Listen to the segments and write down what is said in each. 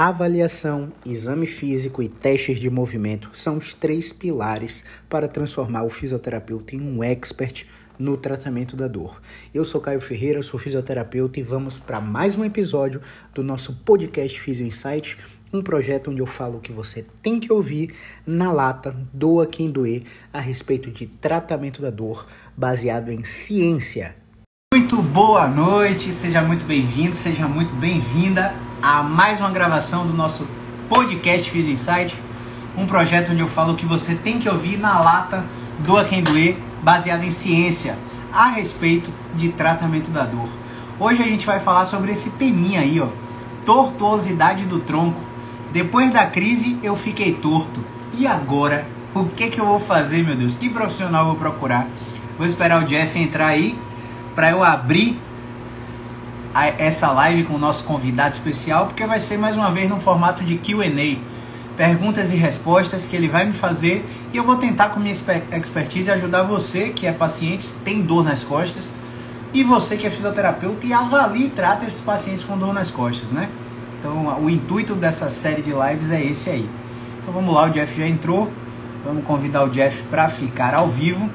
Avaliação, exame físico e testes de movimento são os três pilares para transformar o fisioterapeuta em um expert no tratamento da dor. Eu sou Caio Ferreira, sou fisioterapeuta e vamos para mais um episódio do nosso podcast Physio Insight, um projeto onde eu falo o que você tem que ouvir na lata, doa quem doer, a respeito de tratamento da dor, baseado em ciência. Muito boa noite, seja muito bem-vindo, seja muito bem-vinda a mais uma gravação do nosso podcast Physio Insight, um projeto onde eu falo que você tem que ouvir na lata, doa quem doer, baseado em ciência a respeito de tratamento da dor. Hoje a gente vai falar sobre esse teminha aí, ó, tortuosidade do tronco. Depois da crise eu fiquei torto. E agora? O que que eu vou fazer, meu Deus? Que profissional eu vou procurar? Vou esperar o Jeff entrar aí para eu abrir essa live com o nosso convidado especial, porque vai ser mais uma vez no formato de QA. Perguntas e respostas que ele vai me fazer e eu vou tentar, com minha expertise, ajudar você que é paciente, tem dor nas costas, e você que é fisioterapeuta e avalie e trata esses pacientes com dor nas costas, né? Então, o intuito dessa série de lives é esse aí. Então, vamos lá, o Jeff já entrou. Vamos convidar o Jeff para ficar ao vivo.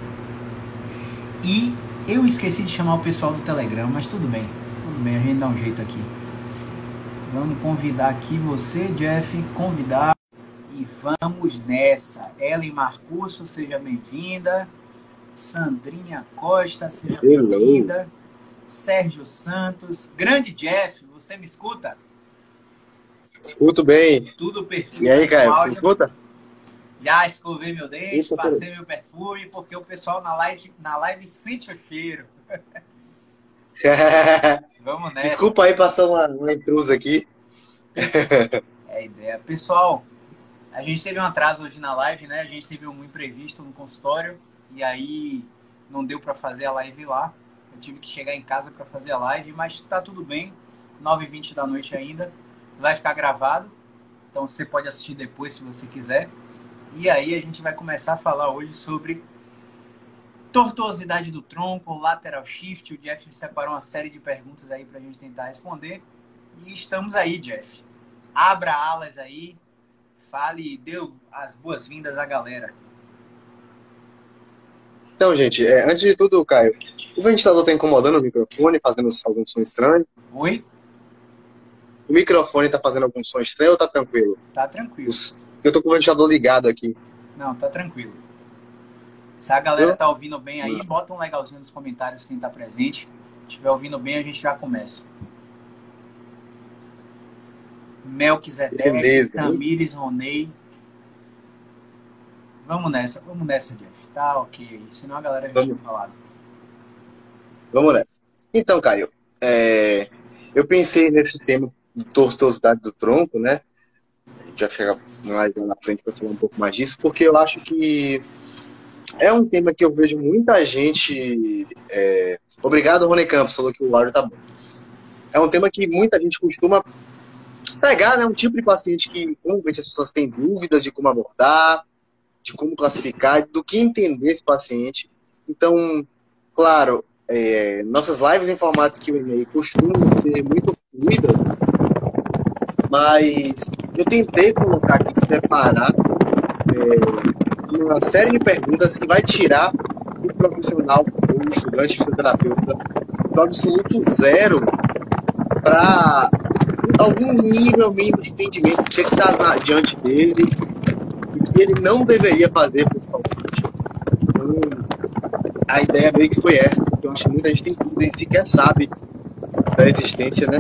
E eu esqueci de chamar o pessoal do Telegram, mas tudo bem. Bem, a gente dá um jeito aqui. Vamos convidar aqui você, Jeff, convidar. E vamos nessa. Ellen Marcurso, seja bem-vinda. Sandrinha Costa, seja bem-vinda. Sérgio Santos. Grande Jeff, você me escuta? Escuto bem. Tudo perfeito. E aí, Caio, você escuta? Já escovei meu dente, Eita, passei meu perfume, porque o pessoal na live, na live sente o cheiro. Vamos nessa. Desculpa aí passar uma, uma intrusa aqui. é a ideia. Pessoal, a gente teve um atraso hoje na live, né? A gente teve um imprevisto no consultório e aí não deu para fazer a live lá. Eu tive que chegar em casa para fazer a live, mas tá tudo bem. 9h20 da noite ainda. Vai ficar gravado. Então você pode assistir depois se você quiser. E aí a gente vai começar a falar hoje sobre tortuosidade do tronco, lateral shift. O Jeff separou uma série de perguntas aí para a gente tentar responder. E estamos aí, Jeff. Abra alas aí, fale e dê as boas-vindas à galera. Então, gente, é, antes de tudo, Caio, o ventilador está incomodando o microfone, fazendo algum som estranho? Oi? O microfone está fazendo algum som estranho ou tá tranquilo? Tá tranquilo. Eu tô com o ventilador ligado aqui. Não, tá tranquilo. Se a galera tá ouvindo bem aí, bota um legalzinho nos comentários quem tá presente. Se estiver ouvindo bem, a gente já começa. Melquisedeque, Tamires, Ronei. Vamos nessa, vamos nessa, Jeff. Tá ok. Senão a galera já tinha falado. Vamos nessa. Então, Caio, é... eu pensei nesse tema de tortuosidade do tronco, né? A gente já chega mais lá na frente para falar um pouco mais disso, porque eu acho que é um tema que eu vejo muita gente. É... Obrigado, Rony Campos, falou que o áudio tá bom. É um tema que muita gente costuma pegar, né? Um tipo de paciente que normalmente as pessoas têm dúvidas de como abordar, de como classificar, do que entender esse paciente. Então, claro, é, nossas lives em formatos que e costumam ser muito fluidas, mas eu tentei colocar aqui, separar é, uma série de perguntas que vai tirar o profissional, o estudante, o fisioterapeuta, do absoluto zero para algum nível mínimo de entendimento que está diante dele e que ele não deveria fazer, principalmente. Então, a ideia meio que foi essa, porque eu acho que muita gente tem dúvida e sequer sabe da existência né,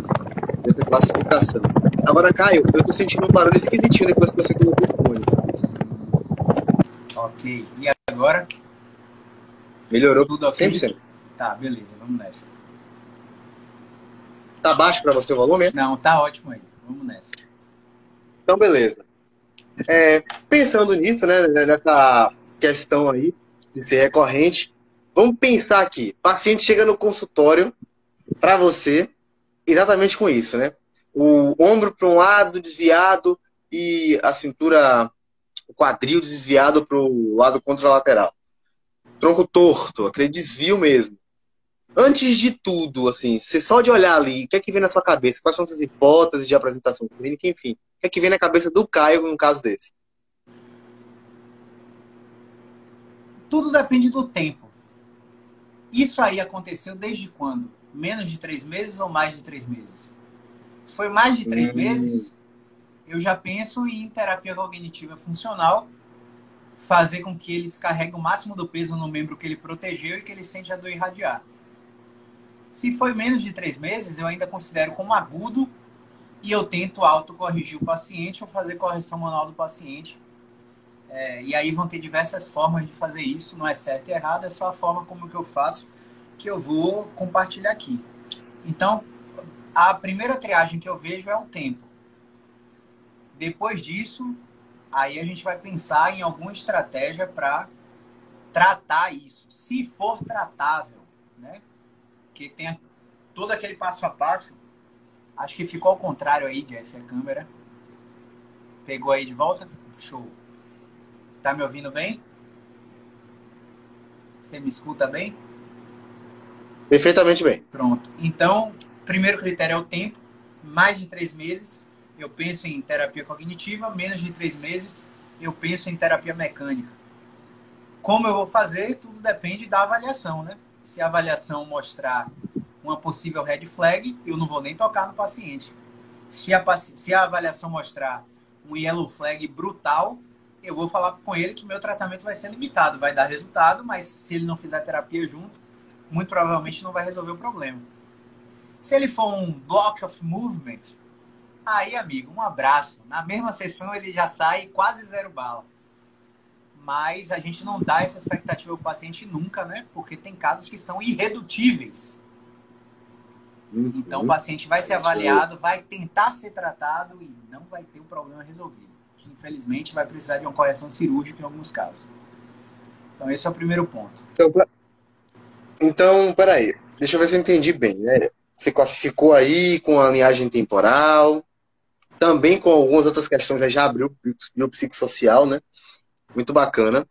dessa classificação. Agora, Caio, eu tô sentindo um barulho esquisitinho depois que você colocou o fone. Ok. E agora? Melhorou tudo ok? 100%. Tá, beleza, vamos nessa. Tá baixo para você o volume? Não, tá ótimo aí. Vamos nessa. Então, beleza. É, pensando nisso, né, nessa questão aí de ser recorrente, vamos pensar aqui. Paciente chega no consultório para você exatamente com isso, né? O ombro para um lado desviado e a cintura o quadril desviado para o lado contralateral. Tronco torto, aquele desvio mesmo. antes de tudo, assim, você só de olhar ali, o que é que vem na sua cabeça? Quais são suas hipóteses de apresentação clínica, enfim. O que é que vem na cabeça do Caio num caso desse? Tudo depende do tempo. Isso aí aconteceu desde quando? Menos de três meses ou mais de três meses? Se foi mais de três hum. meses, eu já penso em terapia cognitiva funcional, fazer com que ele descarregue o máximo do peso no membro que ele protegeu e que ele sente a dor irradiar. Se foi menos de três meses, eu ainda considero como agudo e eu tento autocorrigir o paciente ou fazer correção manual do paciente. É, e aí vão ter diversas formas de fazer isso, não é certo e errado, é só a forma como que eu faço que eu vou compartilhar aqui. Então, a primeira triagem que eu vejo é o tempo. Depois disso, aí a gente vai pensar em alguma estratégia para tratar isso, se for tratável, né? que tem todo aquele passo a passo. Acho que ficou ao contrário aí, Jeff, a câmera. Pegou aí de volta? Show. Tá me ouvindo bem? Você me escuta bem? Perfeitamente bem. Pronto. Então, primeiro critério é o tempo. Mais de três meses, eu penso em terapia cognitiva. Menos de três meses, eu penso em terapia mecânica. Como eu vou fazer, tudo depende da avaliação, né? se a avaliação mostrar uma possível red flag, eu não vou nem tocar no paciente. Se a, se a avaliação mostrar um yellow flag brutal, eu vou falar com ele que meu tratamento vai ser limitado, vai dar resultado, mas se ele não fizer terapia junto, muito provavelmente não vai resolver o problema. Se ele for um block of movement, aí, amigo, um abraço. Na mesma sessão ele já sai quase zero bala mas a gente não dá essa expectativa ao paciente nunca, né? Porque tem casos que são irredutíveis. Uhum. Então o paciente vai ser avaliado, vai tentar ser tratado e não vai ter o problema resolvido. Infelizmente vai precisar de uma correção cirúrgica em alguns casos. Então esse é o primeiro ponto. Então, então peraí, deixa eu ver se eu entendi bem, né? Você classificou aí com a linhagem temporal, também com algumas outras questões, aí já abriu o psicossocial, né? muito bacana.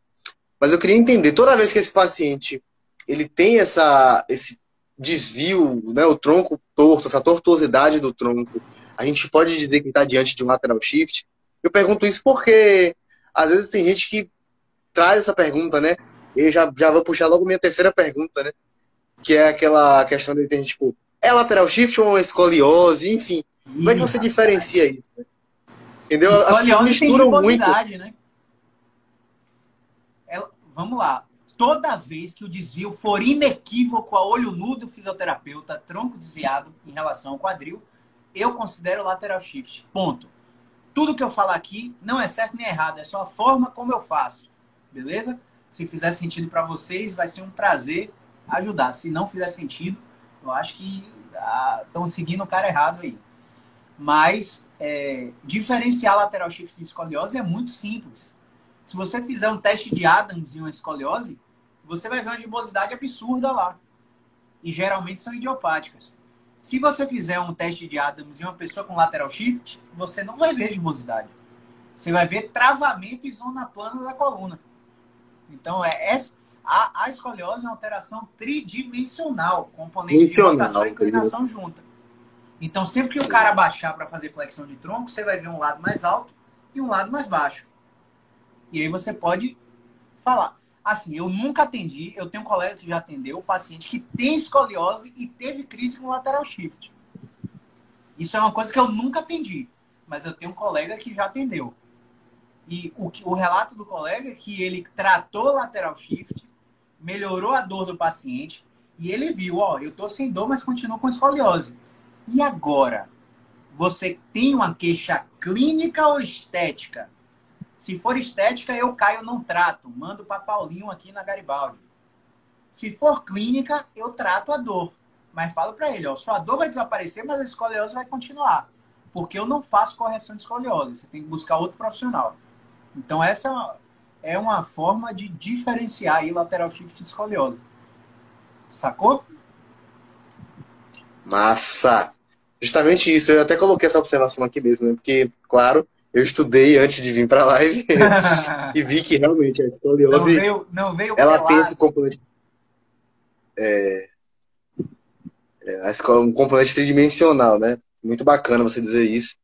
Mas eu queria entender, toda vez que esse paciente ele tem essa, esse desvio, né, o tronco torto, essa tortuosidade do tronco, a gente pode dizer que está diante de um lateral shift? Eu pergunto isso porque às vezes tem gente que traz essa pergunta, né? E já, já vou puxar logo minha terceira pergunta, né? Que é aquela questão de ter, tipo, é lateral shift ou escoliose, enfim. Como é que você diferencia isso? Né? Entendeu? As pessoas misturam muito. Né? vamos lá. Toda vez que o desvio for inequívoco a olho nu do fisioterapeuta, tronco desviado em relação ao quadril, eu considero lateral shift. Ponto. Tudo que eu falar aqui não é certo nem errado, é só a forma como eu faço. Beleza? Se fizer sentido para vocês, vai ser um prazer ajudar. Se não fizer sentido, eu acho que estão ah, seguindo o cara errado aí. Mas é, diferenciar lateral shift de escoliose é muito simples. Se você fizer um teste de Adams em uma escoliose, você vai ver uma gibosidade absurda lá. E geralmente são idiopáticas. Se você fizer um teste de Adams em uma pessoa com lateral shift, você não vai ver gibosidade. Você vai ver travamento e zona plana da coluna. Então, é, é a, a escoliose é uma alteração tridimensional, componente de rotação e inclinação junta. Então, sempre que o cara baixar para fazer flexão de tronco, você vai ver um lado mais alto e um lado mais baixo. E aí você pode falar. Assim, eu nunca atendi, eu tenho um colega que já atendeu o paciente que tem escoliose e teve crise com lateral shift. Isso é uma coisa que eu nunca atendi, mas eu tenho um colega que já atendeu. E o, o relato do colega é que ele tratou lateral shift, melhorou a dor do paciente e ele viu, ó, eu tô sem dor, mas continuo com escoliose. E agora? Você tem uma queixa clínica ou estética? Se for estética, eu caio, não trato. Mando para Paulinho aqui na Garibaldi. Se for clínica, eu trato a dor. Mas falo para ele, ó, sua dor vai desaparecer, mas a escoliose vai continuar. Porque eu não faço correção de escoliose. Você tem que buscar outro profissional. Então, essa é uma forma de diferenciar aí lateral shift de escoliose. Sacou? Massa! Justamente isso. Eu até coloquei essa observação aqui mesmo, né? Porque, claro, eu estudei antes de vir para a live e vi que realmente a escoliose não veio, não veio ela tem esse componente. É, É, a escola um componente tridimensional, né? Muito bacana você dizer isso.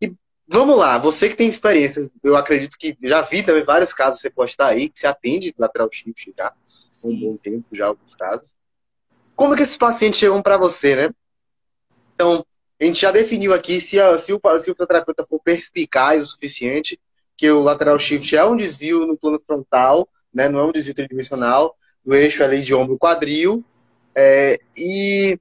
E vamos lá, você que tem experiência, eu acredito que já vi também vários casos você postar aí, que você atende lateral shift já, há um bom tempo já, alguns casos. Como é que esses pacientes chegam para você, né? Então, a gente já definiu aqui se, a, se, o, se o fisioterapeuta for perspicaz o suficiente, que o lateral shift é um desvio no plano frontal, né? Não é um desvio tridimensional, no eixo ali de ombro quadril, é, e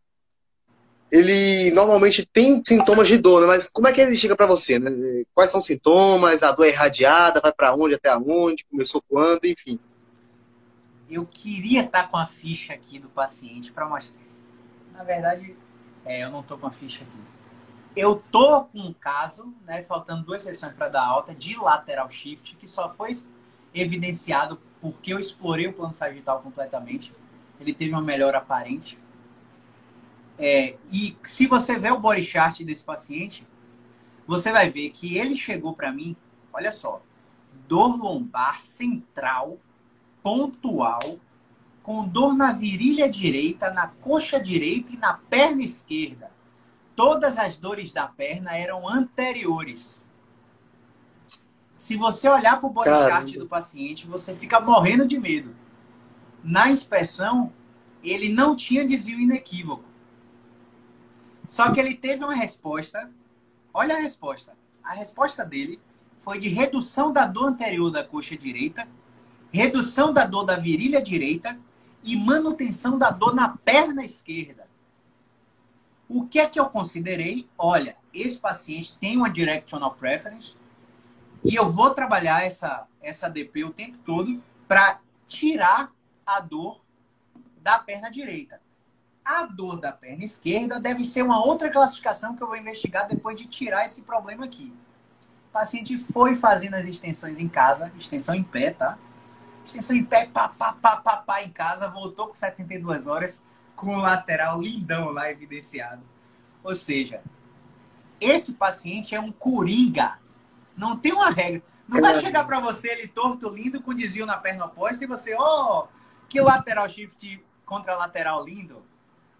ele normalmente tem sintomas de dor, né? mas como é que ele chega para você? Né? Quais são os sintomas? A dor é irradiada? Vai para onde? Até onde? Começou quando? Enfim. Eu queria estar tá com a ficha aqui do paciente para mostrar. Na verdade, é, eu não estou com a ficha aqui. Eu tô com um caso, né, faltando duas sessões para dar alta, de lateral shift, que só foi evidenciado porque eu explorei o plano sagital completamente. Ele teve uma melhora aparente. É, e se você ver o body chart desse paciente, você vai ver que ele chegou para mim, olha só, dor lombar central, pontual, com dor na virilha direita, na coxa direita e na perna esquerda. Todas as dores da perna eram anteriores. Se você olhar para o body chart do paciente, você fica morrendo de medo. Na inspeção, ele não tinha desvio inequívoco. Só que ele teve uma resposta. Olha a resposta. A resposta dele foi de redução da dor anterior da coxa direita, redução da dor da virilha direita e manutenção da dor na perna esquerda. O que é que eu considerei? Olha, esse paciente tem uma directional preference e eu vou trabalhar essa, essa DP o tempo todo para tirar a dor da perna direita. A dor da perna esquerda deve ser uma outra classificação que eu vou investigar depois de tirar esse problema aqui. O paciente foi fazendo as extensões em casa, extensão em pé, tá? Extensão em pé, pá, pá, pá, pá, pá, em casa, voltou com 72 horas, com o lateral lindão lá evidenciado. Ou seja, esse paciente é um coringa. Não tem uma regra. Não vai chegar para você ele torto, lindo, com desvio na perna oposta e você, oh, que lateral shift contra lateral lindo.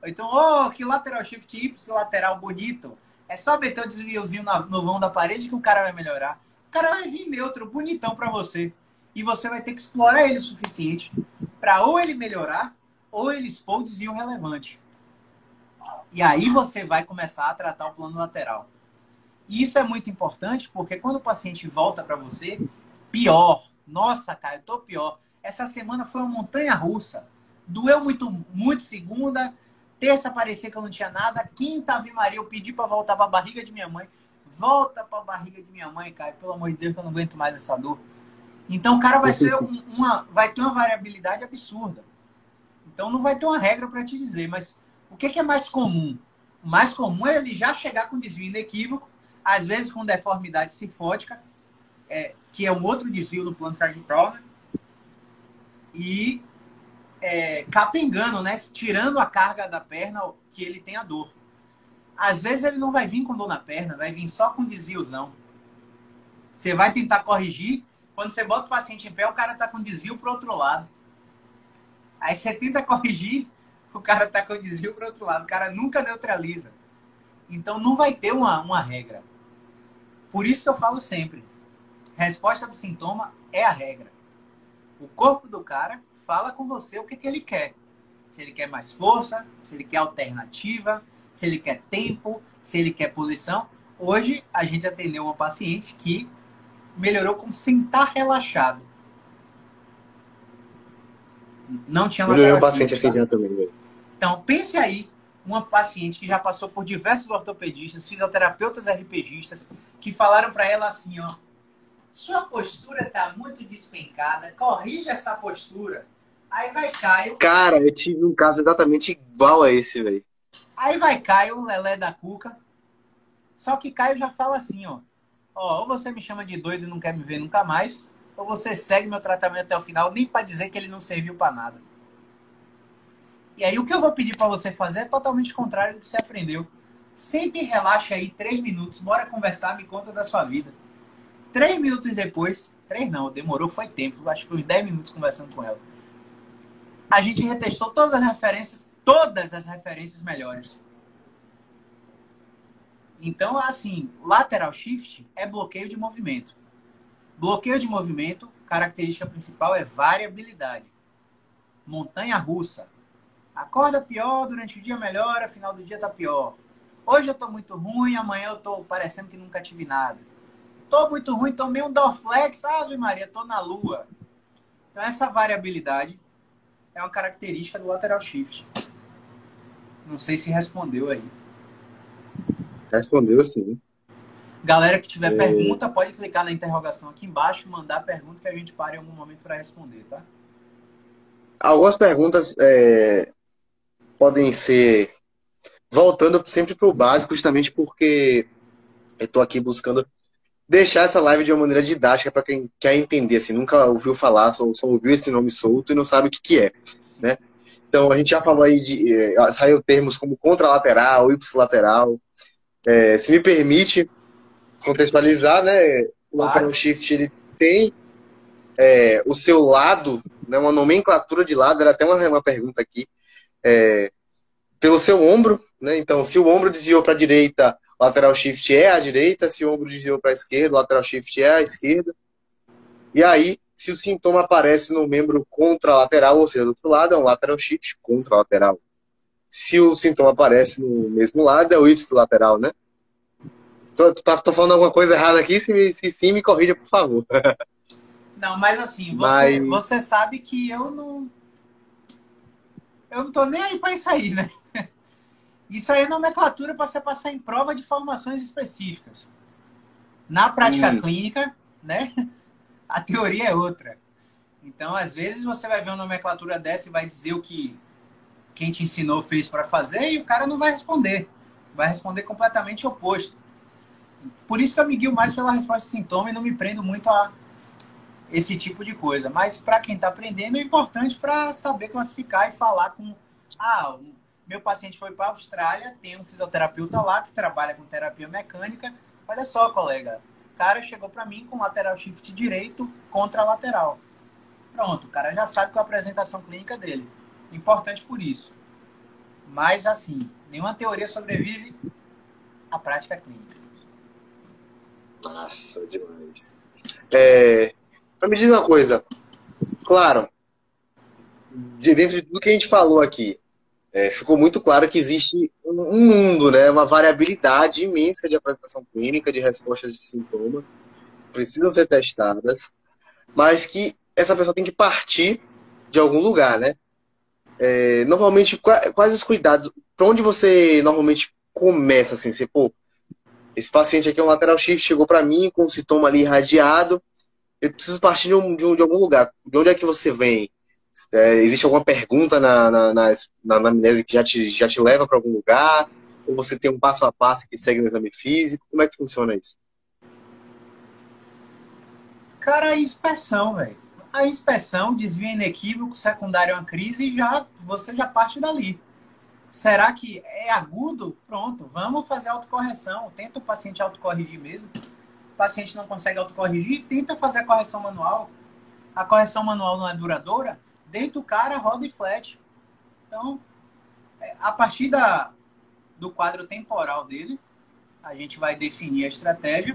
então, oh, que lateral shift Y lateral bonito. É só meter o desviozinho no vão da parede que o cara vai melhorar. O cara vai vir neutro, bonitão para você. E você vai ter que explorar ele o suficiente para ou ele melhorar ou ele expor o desvio relevante. E aí você vai começar a tratar o plano lateral. E isso é muito importante porque quando o paciente volta para você, pior. Nossa, cara, eu tô pior. Essa semana foi uma montanha russa. Doeu muito, muito segunda. Terça parecia que eu não tinha nada. Quinta, Ave Maria, eu pedi para voltar para a barriga de minha mãe. Volta para a barriga de minha mãe, cara. Pelo amor de Deus, eu não aguento mais essa dor. Então, o cara vai ser uma, vai ter uma variabilidade absurda. Então, não vai ter uma regra para te dizer. Mas o que, que é mais comum? O mais comum é ele já chegar com desvio inequívoco, às vezes com deformidade sinfótica, é, que é um outro desvio no plano sagital, né? e é, capengando, né? Tirando a carga da perna que ele tem a dor. Às vezes ele não vai vir com dor na perna, vai vir só com desviozão. Você vai tentar corrigir, quando você bota o paciente em pé, o cara tá com desvio pro outro lado. Aí você tenta corrigir, o cara tá com desvio pro outro lado. O cara nunca neutraliza. Então não vai ter uma, uma regra. Por isso que eu falo sempre: resposta do sintoma é a regra. O corpo do cara fala com você o que, que ele quer. Se ele quer mais força, se ele quer alternativa, se ele quer tempo, se ele quer posição. Hoje a gente atendeu uma paciente que melhorou com sentar relaxado. Não tinha Melhorou um paciente assim também. Né? Então, pense aí, uma paciente que já passou por diversos ortopedistas, fisioterapeutas RPGistas, que falaram para ela assim, ó, sua postura tá muito despencada, corrija essa postura. Aí vai Caio. Cara, eu tive um caso exatamente igual a esse, velho. Aí vai Caio, Lelé da Cuca. Só que Caio já fala assim, ó. Ó, ou você me chama de doido e não quer me ver nunca mais, ou você segue meu tratamento até o final, nem para dizer que ele não serviu para nada. E aí o que eu vou pedir para você fazer é totalmente contrário do que você aprendeu. Sempre relaxa aí três minutos, bora conversar, me conta da sua vida. Três minutos depois, três não, demorou, foi tempo, acho que foi uns dez minutos conversando com ela. A gente retestou todas as referências, todas as referências melhores. Então, assim, lateral shift é bloqueio de movimento. Bloqueio de movimento, característica principal é variabilidade. Montanha russa. Acorda pior, durante o dia melhora, final do dia tá pior. Hoje eu tô muito ruim, amanhã eu tô parecendo que nunca tive nada. Tô muito ruim, tomei um Dorflex, Ave Maria, tô na lua. Então essa variabilidade é uma característica do lateral shift. Não sei se respondeu aí. Respondeu sim. Galera que tiver é... pergunta, pode clicar na interrogação aqui embaixo, mandar pergunta que a gente para em algum momento para responder, tá? Algumas perguntas é, podem ser voltando sempre para o básico, justamente porque eu estou aqui buscando deixar essa live de uma maneira didática para quem quer entender, assim, nunca ouviu falar, só, só, ouviu esse nome solto e não sabe o que, que é, né? Então, a gente já falou aí de. Eh, saiu termos como contralateral, ipsilateral. É, se me permite contextualizar, né? O lateral shift ele tem é, o seu lado, né, uma nomenclatura de lado, era até uma, uma pergunta aqui. É, pelo seu ombro, né? Então, se o ombro desviou para a direita, lateral shift é a direita, se o ombro desviou para a esquerda, lateral shift é a esquerda. E aí, se o sintoma aparece no membro contralateral, ou seja, do outro lado, é um lateral shift contralateral. Se o sintoma aparece no mesmo lado, é o ipsilateral, né? Tô, tô, tô falando alguma coisa errada aqui, se, se sim, me corrija, por favor. Não, mas assim, você, mas... você sabe que eu não. Eu não tô nem aí para isso aí, né? Isso aí é nomenclatura para você passar em prova de formações específicas. Na prática hum. clínica, né? A teoria é outra. Então, às vezes, você vai ver uma nomenclatura dessa e vai dizer o que quem te ensinou fez para fazer e o cara não vai responder. Vai responder completamente oposto. Por isso que eu me guio mais pela resposta sintoma e não me prendo muito a esse tipo de coisa. Mas para quem está aprendendo, é importante para saber classificar e falar com. Ah, meu paciente foi para a Austrália, tem um fisioterapeuta lá que trabalha com terapia mecânica. Olha só, colega, o cara chegou para mim com lateral shift direito contra lateral. Pronto, o cara já sabe qual é a apresentação clínica dele. Importante por isso. Mas, assim, nenhuma teoria sobrevive à prática clínica. Nossa, demais. É, me dizer uma coisa. Claro, de dentro de tudo que a gente falou aqui, é, ficou muito claro que existe um mundo, né, uma variabilidade imensa de apresentação clínica, de respostas de sintoma, precisam ser testadas, mas que essa pessoa tem que partir de algum lugar, né? É, normalmente, quais os cuidados? Para onde você normalmente começa assim? Você, pô, esse paciente aqui é um lateral shift, chegou para mim com um sintoma ali irradiado, eu preciso partir de, um, de, um, de algum lugar. De onde é que você vem? É, existe alguma pergunta na, na, na, na anamnese que já te, já te leva para algum lugar? Ou você tem um passo a passo que segue no exame físico? Como é que funciona isso? Cara, a inspeção, velho. A inspeção, desvio inequívoco, secundário a uma crise, já, você já parte dali. Será que é agudo? Pronto, vamos fazer autocorreção. Tenta o paciente autocorrigir mesmo. O paciente não consegue autocorrigir, tenta fazer a correção manual. A correção manual não é duradoura? deita o cara, roda e flat. Então, é, a partir da, do quadro temporal dele, a gente vai definir a estratégia.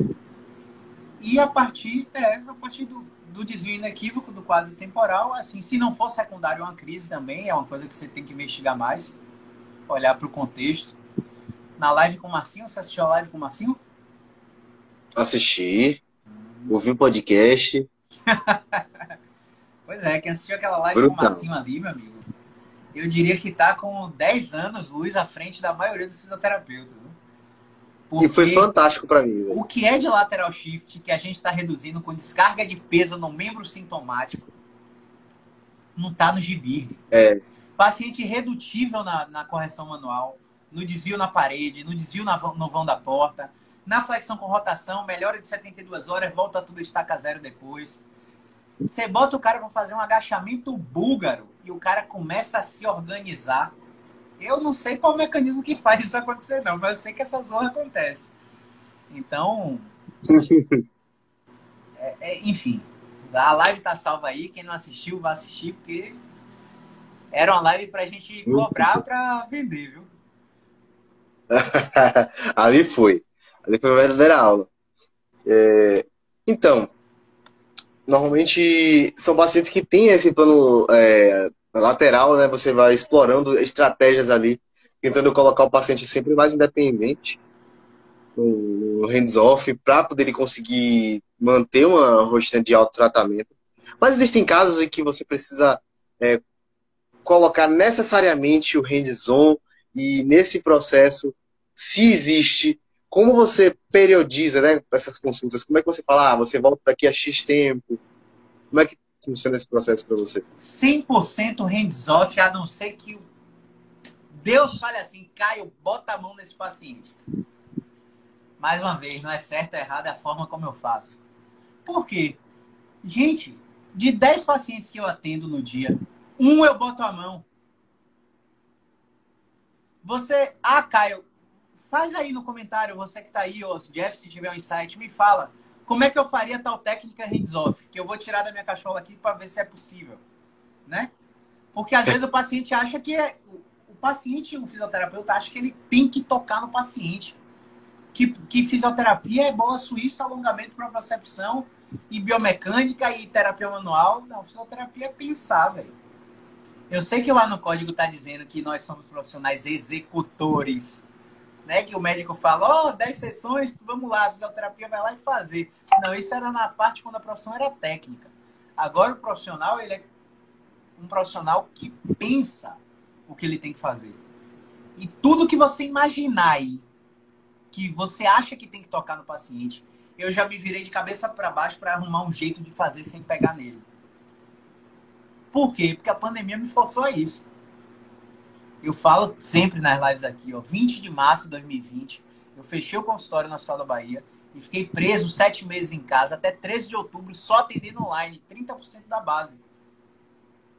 E a partir, é, a partir do, do desvio inequívoco do quadro temporal, assim, se não for secundário uma crise também, é uma coisa que você tem que investigar mais, olhar para o contexto. Na live com o Marcinho, você assistiu a live com o Marcinho? Assisti, ouvi o podcast. Pois é, quem assistiu aquela live Brutal. com o Marcinho ali, meu amigo, eu diria que tá com 10 anos luz à frente da maioria dos fisioterapeutas. Né? E foi fantástico para mim. O que é de lateral shift que a gente está reduzindo com descarga de peso no membro sintomático não tá no gibi. É. Paciente redutível na, na correção manual, no desvio na parede, no desvio na, no vão da porta, na flexão com rotação, melhora de 72 horas, volta tudo estaca zero depois. Você bota o cara para fazer um agachamento búlgaro e o cara começa a se organizar. Eu não sei qual o mecanismo que faz isso acontecer, não, mas eu sei que essa zona acontece. Então. é, é, enfim, a live tá salva aí. Quem não assistiu, vai assistir, porque Era uma live pra gente cobrar pra vender, viu? Ali foi. Ali foi uma verdadeira aula. É... Então, normalmente são pacientes que têm esse plano é, lateral, né? Você vai explorando estratégias ali, tentando colocar o paciente sempre mais independente no hands-off para poder ele conseguir manter uma rotina de autotratamento. Mas existem casos em que você precisa é, colocar necessariamente o hands-on e nesse processo, se existe, como você periodiza né, essas consultas? Como é que você fala, ah, você volta daqui a X tempo? Como é que funciona esse processo para você? 100% hands-off, a não ser que Deus fale assim, Caio, bota a mão nesse paciente. Mais uma vez, não é certo ou errado, é a forma como eu faço. Por quê? Gente, de 10 pacientes que eu atendo no dia, um eu boto a mão. Você, ah, Caio, faz aí no comentário, você que tá aí, ou Jeff, se tiver um insight, me fala como é que eu faria tal técnica hands-off, que eu vou tirar da minha cachola aqui para ver se é possível, né? Porque às vezes o paciente acha que é, o paciente, o fisioterapeuta acha que ele tem que tocar no paciente. Que, que fisioterapia é bola suíça, alongamento para percepção e biomecânica e terapia manual. Não, fisioterapia é pensar, velho. Eu sei que lá no código está dizendo que nós somos profissionais executores, né? Que o médico fala, ó, oh, 10 sessões, vamos lá, a fisioterapia vai lá e fazer. Não, isso era na parte quando a profissão era técnica. Agora o profissional, ele é um profissional que pensa o que ele tem que fazer. E tudo que você imaginar aí, que você acha que tem que tocar no paciente, eu já me virei de cabeça para baixo para arrumar um jeito de fazer sem pegar nele. Por quê? Porque a pandemia me forçou a isso. Eu falo sempre nas lives aqui, ó, 20 de março de 2020, eu fechei o consultório na Cidade da Bahia e fiquei preso sete meses em casa, até 13 de outubro, só atendendo online, 30% da base.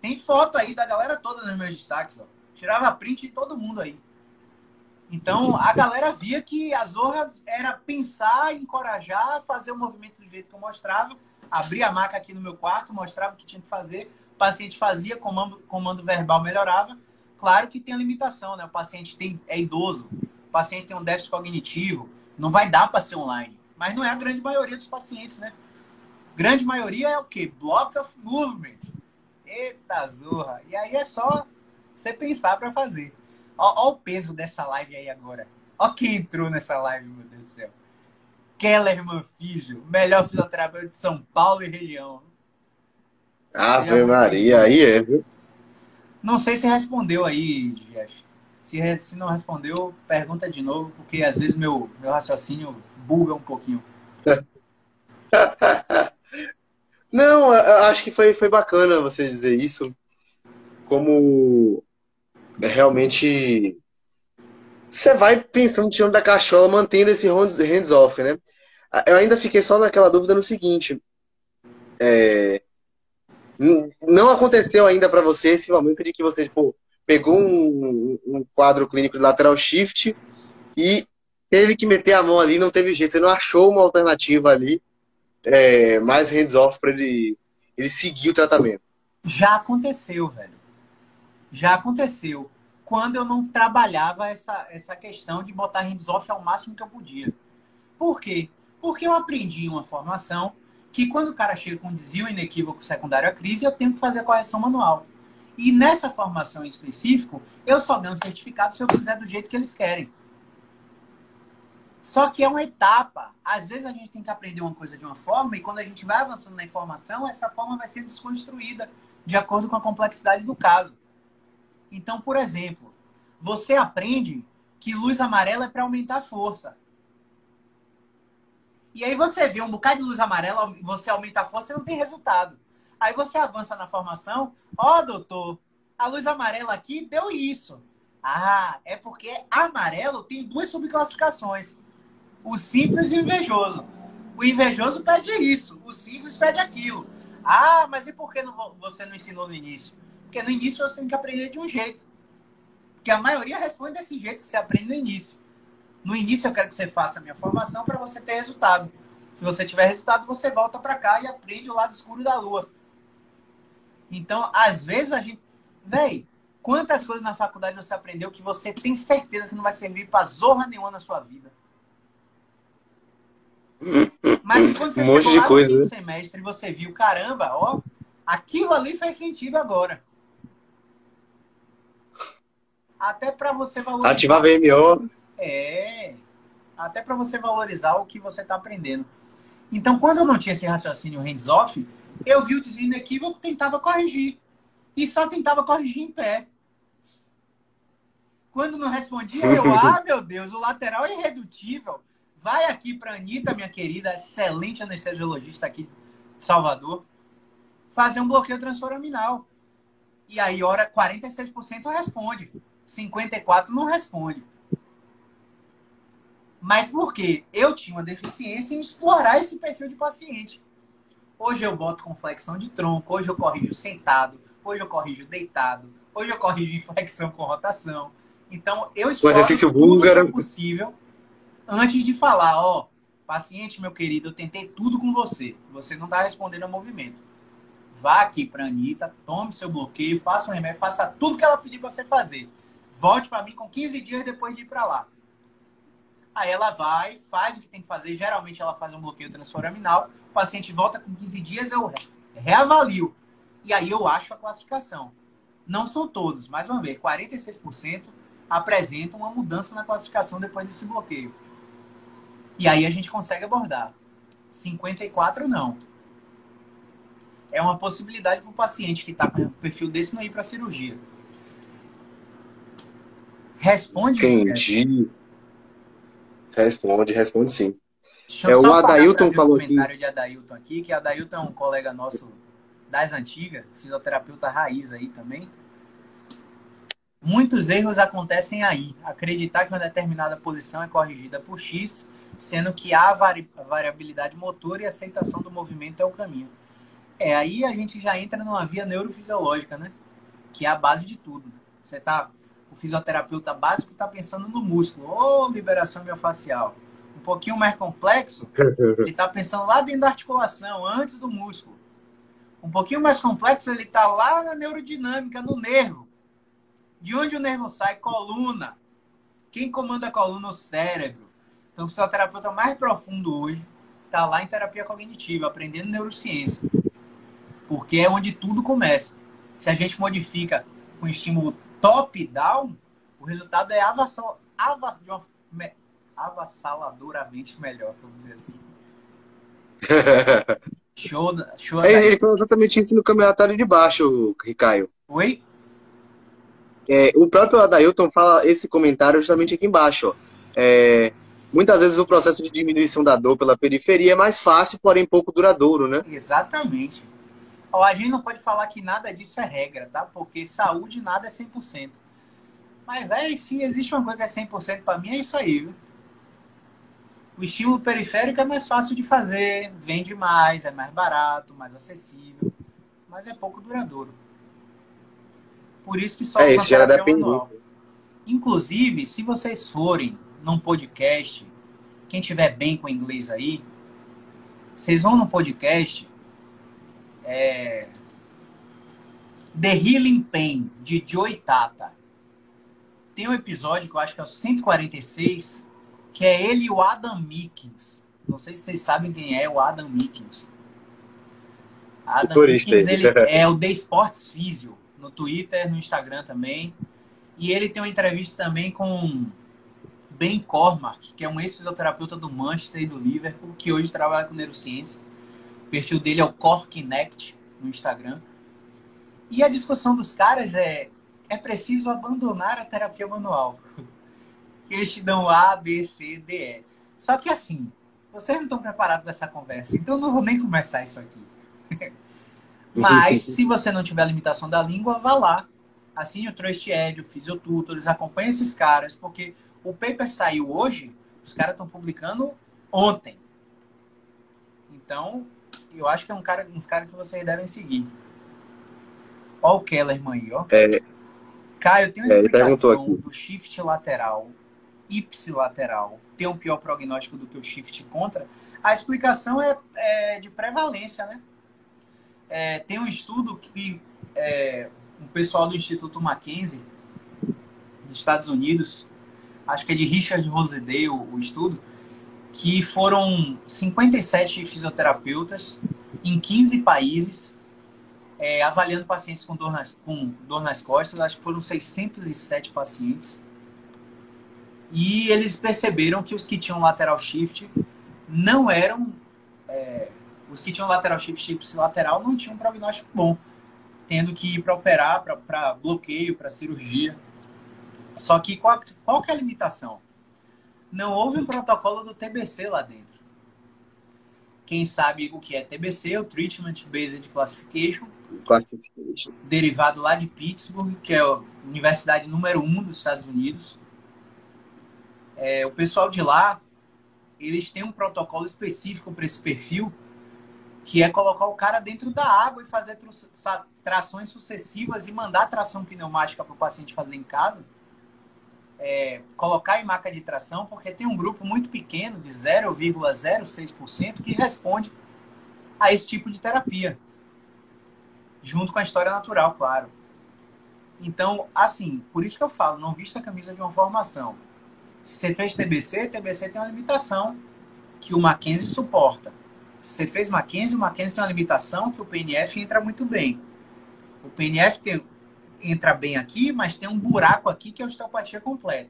Tem foto aí da galera toda nos meus destaques, ó. Tirava print de todo mundo aí. Então, a galera via que a Zorra era pensar, encorajar, fazer o movimento do jeito que eu mostrava, abrir a maca aqui no meu quarto, mostrava o que tinha que fazer, o paciente fazia, comando, comando verbal melhorava. Claro que tem a limitação, né? O paciente tem, é idoso, o paciente tem um déficit cognitivo, não vai dar para ser online. Mas não é a grande maioria dos pacientes, né? Grande maioria é o quê? Block of movement. Eita zorra! E aí é só você pensar para fazer. Ó, o peso dessa live aí agora. Ó quem entrou nessa live, meu Deus do céu. Kellerman Físio, melhor fisioterapeuta de São Paulo e região. Ave Maria, aí é, viu? Não sei se respondeu aí, Jeff. Se, se não respondeu, pergunta de novo, porque às vezes meu, meu raciocínio buga um pouquinho. não, acho que foi, foi bacana você dizer isso. Como realmente você vai pensando tirando da cachola, mantendo esse hands-off, né? Eu ainda fiquei só naquela dúvida no seguinte. É, não aconteceu ainda para você esse momento de que você tipo, pegou um, um, quadro clínico de lateral shift e teve que meter a mão ali, não teve jeito, você não achou uma alternativa ali é, mais hands-off para ele, ele seguir o tratamento. Já aconteceu, velho. Já aconteceu. Quando eu não trabalhava essa, essa questão de botar hands-off ao máximo que eu podia. Por quê? Porque eu aprendi uma formação que quando o cara chega com desvio inequívoco secundário à crise, eu tenho que fazer a correção manual. E nessa formação em específico, eu só ganho certificado se eu fizer do jeito que eles querem. Só que é uma etapa. Às vezes a gente tem que aprender uma coisa de uma forma e quando a gente vai avançando na informação, essa forma vai sendo desconstruída de acordo com a complexidade do caso. Então, por exemplo, você aprende que luz amarela é para aumentar a força. E aí você vê um bocado de luz amarela, você aumenta a força e não tem resultado. Aí você avança na formação, ó, oh, doutor, a luz amarela aqui deu isso. Ah, é porque amarelo tem duas subclassificações. O simples e o invejoso. O invejoso pede isso, o simples pede aquilo. Ah, mas e por que não, você não ensinou no início? Porque no início você tem que aprender de um jeito. Porque a maioria responde desse jeito que você aprende no início. No início eu quero que você faça a minha formação para você ter resultado. Se você tiver resultado, você volta para cá e aprende o lado escuro da lua. Então, às vezes a gente. Véi, Quantas coisas na faculdade você aprendeu que você tem certeza que não vai servir para zorra nenhuma na sua vida? Mas quando você um monte de coisa, no né? semestre você viu, caramba, ó, aquilo ali faz sentido agora. Até para você valorizar. Ativar VMO. É. Até para você valorizar o que você está aprendendo. Então, quando eu não tinha esse raciocínio hands-off, eu vi o desvio equívoco, tentava corrigir. E só tentava corrigir em pé. Quando não respondia, eu, ah, meu Deus, o lateral é irredutível. Vai aqui para Anitta, minha querida, excelente anestesiologista aqui de Salvador, fazer um bloqueio transforaminal. E aí, hora 46% responde. 54% não responde. Mas por quê? Eu tinha uma deficiência em explorar esse perfil de paciente. Hoje eu boto com flexão de tronco, hoje eu corrijo sentado, hoje eu corrijo deitado, hoje eu corrijo inflexão com rotação. Então, eu exploro o é possível antes de falar, ó, paciente, meu querido, eu tentei tudo com você. Você não está respondendo ao movimento. Vá aqui para a Anitta, tome seu bloqueio, faça um remédio, faça tudo que ela pediu para você fazer. Volte para mim com 15 dias depois de ir para lá. Aí ela vai, faz o que tem que fazer. Geralmente ela faz um bloqueio transforaminal. O paciente volta com 15 dias, eu reavalio. E aí eu acho a classificação. Não são todos, mais uma vez, 46% apresentam uma mudança na classificação depois desse bloqueio. E aí a gente consegue abordar. 54 não. É uma possibilidade para o paciente que está com um perfil desse não ir para a cirurgia. Responde. Entendi. Responde, responde sim. Deixa é, o Adailton falou um comentário de Adailton aqui, que Adailton é um colega nosso das antigas, fisioterapeuta raiz aí também. Muitos erros acontecem aí. Acreditar que uma determinada posição é corrigida por X, sendo que há vari variabilidade motor e aceitação do movimento é o caminho. É, aí a gente já entra numa via neurofisiológica, né? Que é a base de tudo. Você tá, o fisioterapeuta básico está pensando no músculo, ou liberação miofascial. Um pouquinho mais complexo, ele está pensando lá dentro da articulação, antes do músculo. Um pouquinho mais complexo, ele está lá na neurodinâmica, no nervo. De onde o nervo sai? Coluna. Quem comanda a coluna? O cérebro. Então, o fisioterapeuta mais profundo hoje está lá em terapia cognitiva, aprendendo neurociência. Porque é onde tudo começa. Se a gente modifica com estímulo top-down, o resultado é avassal, avass, de uma, me, avassaladoramente melhor, vamos dizer assim. show, show é, Ele falou exatamente isso no caminhatário de baixo, Ricaio. Oi? É, o próprio Adailton fala esse comentário justamente aqui embaixo. É, muitas vezes o processo de diminuição da dor pela periferia é mais fácil, porém pouco duradouro, né? Exatamente. Ó, a gente não pode falar que nada disso é regra, tá? Porque saúde nada é 100%. Mas, velho, se existe uma coisa que é 100% para mim, é isso aí, viu? O estímulo periférico é mais fácil de fazer, vende mais, é mais barato, mais acessível, mas é pouco duradouro. Por isso que só é, isso já depende. Inclusive, se vocês forem num podcast, quem tiver bem com inglês aí, vocês vão no podcast é, The Healing Pain, de Joey Tata. Tem um episódio que eu acho que é o 146, que é ele e o Adam Mickens. Não sei se vocês sabem quem é o Adam Mickens. Adam Mickens, ele é o The Sports Physio no Twitter, no Instagram também. E ele tem uma entrevista também com Ben Cormack, que é um ex-fisioterapeuta do Manchester e do Liverpool, que hoje trabalha com neurociência. O perfil dele é o Core Connect no Instagram. E a discussão dos caras é: é preciso abandonar a terapia manual. Eles te dão A, B, C, D, E. Só que assim, vocês não estão preparados para essa conversa, então eu não vou nem começar isso aqui. Mas, se você não tiver limitação da língua, vá lá. Assine o Trust Ed, o Physiotutors, acompanhe esses caras, porque o paper saiu hoje, os caras estão publicando ontem. Então, eu acho que é um cara, uns caras que vocês devem seguir. Ó o Kellerman aí, ó. É, Caio, tem uma é, explicação do shift lateral, ipsilateral, ter um pior prognóstico do que o shift contra. A explicação é, é de prevalência, né? É, tem um estudo que é, um pessoal do Instituto Mackenzie, dos Estados Unidos, acho que é de Richard Rosedale o, o estudo, que foram 57 fisioterapeutas em 15 países, é, avaliando pacientes com dor, nas, com dor nas costas, acho que foram 607 pacientes. E eles perceberam que os que tinham lateral shift não eram. É, os que tinham lateral shift lateral não tinham um prognóstico bom, tendo que ir para operar, para bloqueio, para cirurgia. Só que qual, qual que é a limitação? Não houve um protocolo do TBC lá dentro. Quem sabe o que é TBC, o Treatment Based Classification, Classification. derivado lá de Pittsburgh, que é a universidade número um dos Estados Unidos. É, o pessoal de lá, eles têm um protocolo específico para esse perfil, que é colocar o cara dentro da água e fazer trações sucessivas e mandar tração pneumática para o paciente fazer em casa é, colocar em maca de tração, porque tem um grupo muito pequeno, de 0,06%, que responde a esse tipo de terapia. Junto com a história natural, claro. Então, assim, por isso que eu falo, não vista a camisa de uma formação. Se você fez TBC, TBC tem uma limitação que o Mackenzie suporta. Se você fez Mackenzie, o Mackenzie tem uma limitação que o PNF entra muito bem. O PNF tem entra bem aqui, mas tem um buraco aqui que é a osteopatia completa.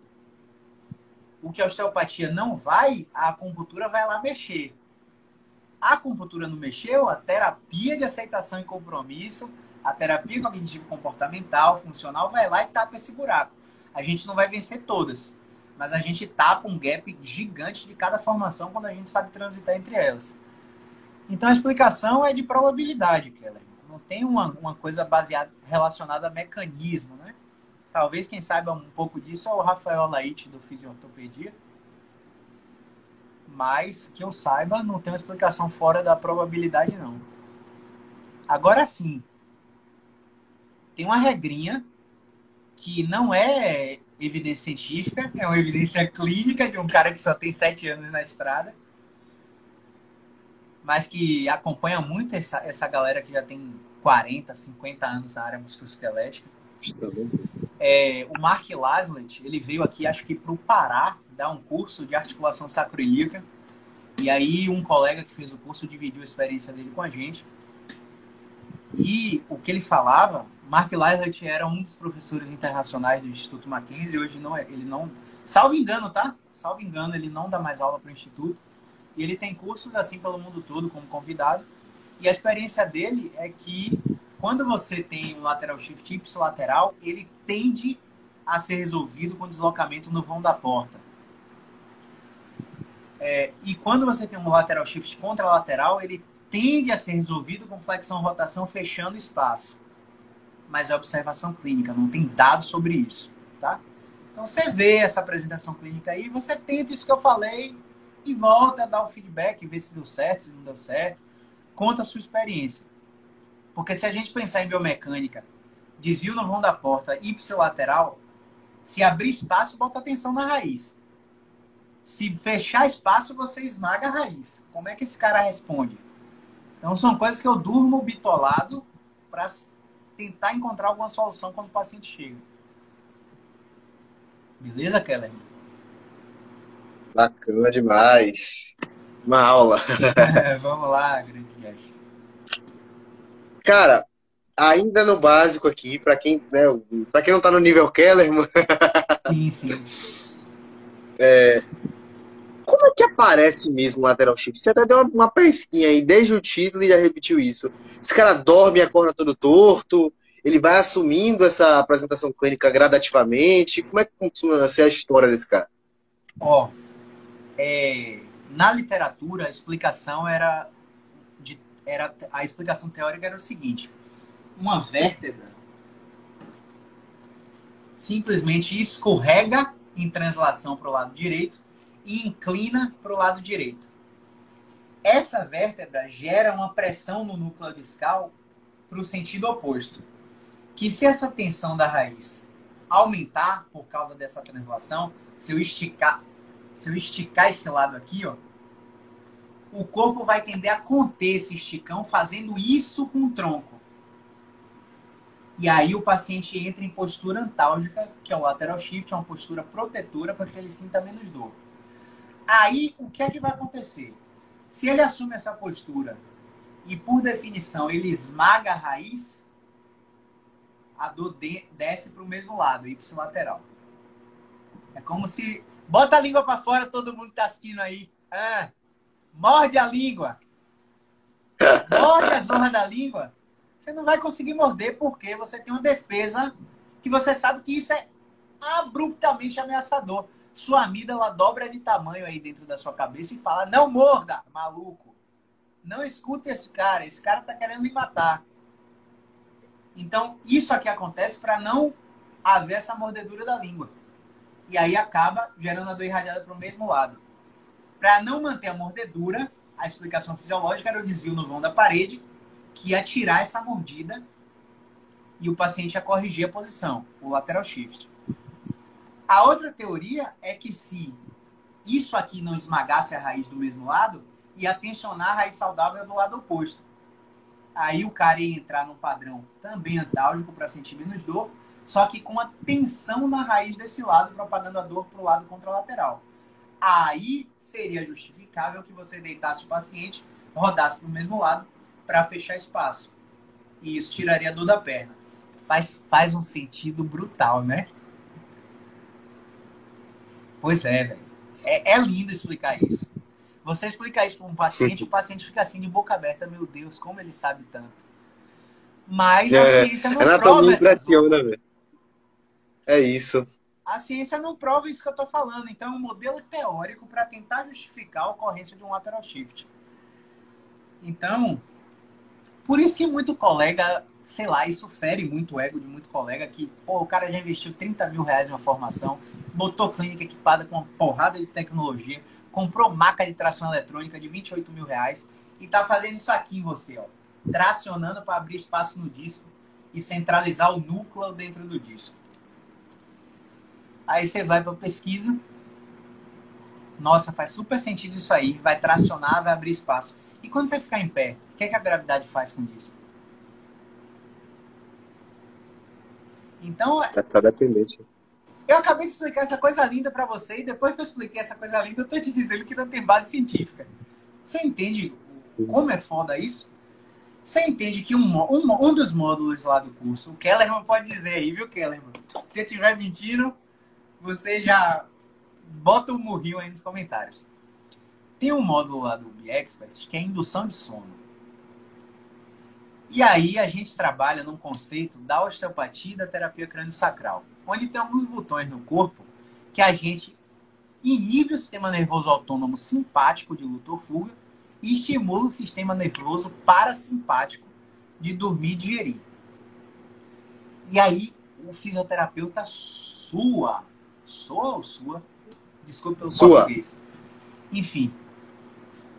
O que a osteopatia não vai, a acupuntura vai lá mexer. A acupuntura não mexeu, a terapia de aceitação e compromisso, a terapia cognitivo comportamental, funcional, vai lá e tapa esse buraco. A gente não vai vencer todas, mas a gente tapa um gap gigante de cada formação quando a gente sabe transitar entre elas. Então a explicação é de probabilidade, Keller não tem uma, uma coisa baseada, relacionada a mecanismo, né? Talvez quem saiba um pouco disso é o Rafael Laite, do Fisiortopedia. Mas, que eu saiba, não tem uma explicação fora da probabilidade, não. Agora sim, tem uma regrinha que não é evidência científica, é uma evidência clínica de um cara que só tem sete anos na estrada mas que acompanha muito essa, essa galera que já tem 40, 50 anos na área musculoesquelética. É, o Mark Laslet, ele veio aqui, acho que para o Pará, dar um curso de articulação sacroiliaca. E aí um colega que fez o curso dividiu a experiência dele com a gente. E o que ele falava, Mark Laslet era um dos professores internacionais do Instituto Mackenzie, hoje não é, ele não, salvo engano, tá? Salvo engano, ele não dá mais aula para o instituto. E ele tem cursos assim pelo mundo todo como convidado. E a experiência dele é que quando você tem um lateral shift ipsilateral, ele tende a ser resolvido com deslocamento no vão da porta. É, e quando você tem um lateral shift contralateral, ele tende a ser resolvido com flexão rotação fechando espaço. Mas é observação clínica, não tem dados sobre isso, tá? Então você vê essa apresentação clínica aí, você tenta isso que eu falei, e volta a dar o feedback, ver se deu certo, se não deu certo. Conta a sua experiência. Porque se a gente pensar em biomecânica, desvio no vão da porta, ipsilateral, se abrir espaço, bota atenção na raiz. Se fechar espaço, você esmaga a raiz. Como é que esse cara responde? Então são coisas que eu durmo bitolado para tentar encontrar alguma solução quando o paciente chega. Beleza, Keller? Bacana demais. Uma aula. Vamos lá, grande Jeff. Cara, ainda no básico aqui, para quem, né, para quem não tá no nível Keller, sim, sim. É, como é que aparece mesmo o lateral shift? Você até deu uma, uma pesquinha aí desde o título e já repetiu isso. Esse cara dorme e acorda todo torto, ele vai assumindo essa apresentação clínica gradativamente. Como é que funciona essa a história desse cara? Ó, é, na literatura a explicação era, de, era a explicação teórica era o seguinte: uma vértebra simplesmente escorrega em translação para o lado direito e inclina para o lado direito. Essa vértebra gera uma pressão no núcleo discal para o sentido oposto. Que se essa tensão da raiz aumentar por causa dessa translação, se eu esticar, se eu esticar esse lado aqui, ó, o corpo vai tender a conter esse esticão fazendo isso com o tronco. E aí o paciente entra em postura antálgica, que é o lateral shift, é uma postura protetora para que ele sinta menos dor. Aí, o que é que vai acontecer? Se ele assume essa postura e, por definição, ele esmaga a raiz, a dor de, desce para o mesmo lado, ipsilateral. É como se. Bota a língua para fora, todo mundo está assistindo aí. Ah, morde a língua. Morde a zorra da língua. Você não vai conseguir morder porque você tem uma defesa que você sabe que isso é abruptamente ameaçador. Sua amígdala dobra de tamanho aí dentro da sua cabeça e fala: não morda, maluco. Não escute esse cara. Esse cara tá querendo me matar. Então, isso aqui acontece para não haver essa mordedura da língua. E aí acaba gerando a dor irradiada para o mesmo lado. Para não manter a mordedura, a explicação fisiológica era o desvio no vão da parede, que ia tirar essa mordida e o paciente ia corrigir a posição, o lateral shift. A outra teoria é que se isso aqui não esmagasse a raiz do mesmo lado, ia tensionar a raiz saudável do lado oposto. Aí o cara ia entrar num padrão também antálgico para sentir menos dor, só que com a tensão na raiz desse lado, propagando a dor para o lado contralateral. Aí seria justificável que você deitasse o paciente, rodasse para o mesmo lado para fechar espaço. E isso tiraria a dor da perna. Faz, faz um sentido brutal, né? Pois é, velho. É, é lindo explicar isso. Você explicar isso para um paciente, o paciente fica assim de boca aberta, meu Deus, como ele sabe tanto. Mas é, a ciência não é prova impressiona, velho. É isso. A ciência não prova isso que eu estou falando. Então, é um modelo teórico para tentar justificar a ocorrência de um lateral shift. Então, por isso que muito colega, sei lá, isso fere muito o ego de muito colega que, pô, o cara já investiu 30 mil reais em uma formação, botou clínica equipada com uma porrada de tecnologia, comprou maca de tração eletrônica de 28 mil reais e tá fazendo isso aqui você, ó. Tracionando para abrir espaço no disco e centralizar o núcleo dentro do disco. Aí você vai para pesquisa. Nossa, faz super sentido isso aí. Vai tracionar, vai abrir espaço. E quando você ficar em pé, o que, é que a gravidade faz com isso? Então. Vai ficar dependente. Eu acabei de explicar essa coisa linda para você e depois que eu expliquei essa coisa linda, eu tô te dizendo que não tem base científica. Você entende como é foda isso? Você entende que um, um, um dos módulos lá do curso, o Kellerman pode dizer aí, viu, Kellerman? Se eu estiver mentindo, você já bota o murrinho aí nos comentários. Tem um módulo lá do BeExpert que é indução de sono. E aí a gente trabalha num conceito da osteopatia e da terapia crânio-sacral onde tem alguns botões no corpo que a gente inibe o sistema nervoso autônomo simpático de luta ou fuga e estimula o sistema nervoso parasimpático de dormir e digerir. E aí o fisioterapeuta sua, sua ou sua, desculpe pelo sua. português. Enfim,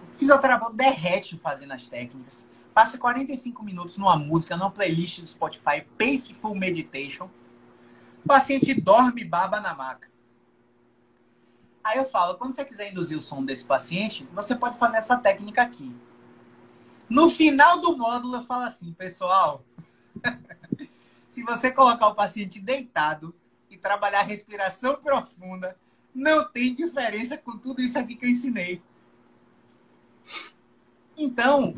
o fisioterapeuta derrete fazendo as técnicas, passa 45 minutos numa música, numa playlist do Spotify, Peaceful Meditation, o paciente dorme baba na maca. Aí eu falo, quando você quiser induzir o sono desse paciente, você pode fazer essa técnica aqui. No final do módulo eu falo assim, pessoal, se você colocar o paciente deitado e trabalhar respiração profunda, não tem diferença com tudo isso aqui que eu ensinei. Então,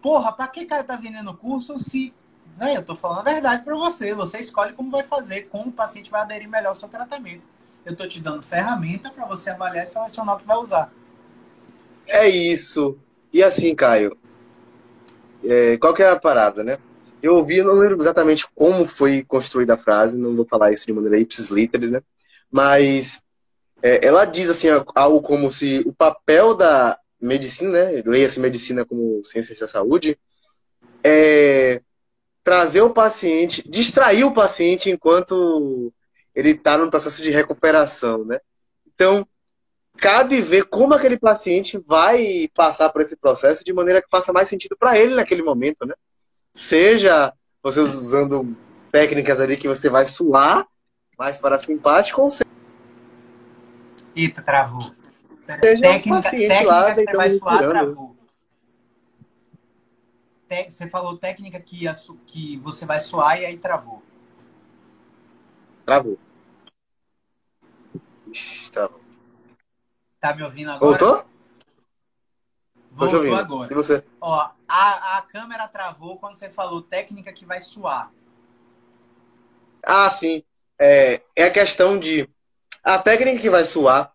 porra, pra que cara tá vendendo curso se Véi, eu tô falando a verdade para você. Você escolhe como vai fazer, como o paciente vai aderir melhor ao seu tratamento. Eu tô te dando ferramenta para você avaliar e selecionar o que vai usar. É isso. E assim, Caio, é, qual que é a parada, né? Eu ouvi, não lembro exatamente como foi construída a frase, não vou falar isso de maneira ipsis literis, né? Mas é, ela diz assim algo como se o papel da medicina, né? Leia-se medicina como ciências da saúde, é trazer o paciente, distrair o paciente enquanto ele está no processo de recuperação, né? Então, cabe ver como aquele paciente vai passar por esse processo de maneira que faça mais sentido para ele naquele momento, né? Seja você usando técnicas ali que você vai suar mais parasimpático ou seja... Eita, travou. Seja técnica, o paciente lá deitando respirando. Travou. Te... você falou técnica que, que você vai suar e aí travou. Travou. Ixi, travou. Tá me ouvindo agora? Voltou? Voltou ouvindo. agora. E você? Ó, a, a câmera travou quando você falou técnica que vai suar. Ah, sim. É, é a questão de. A técnica que vai suar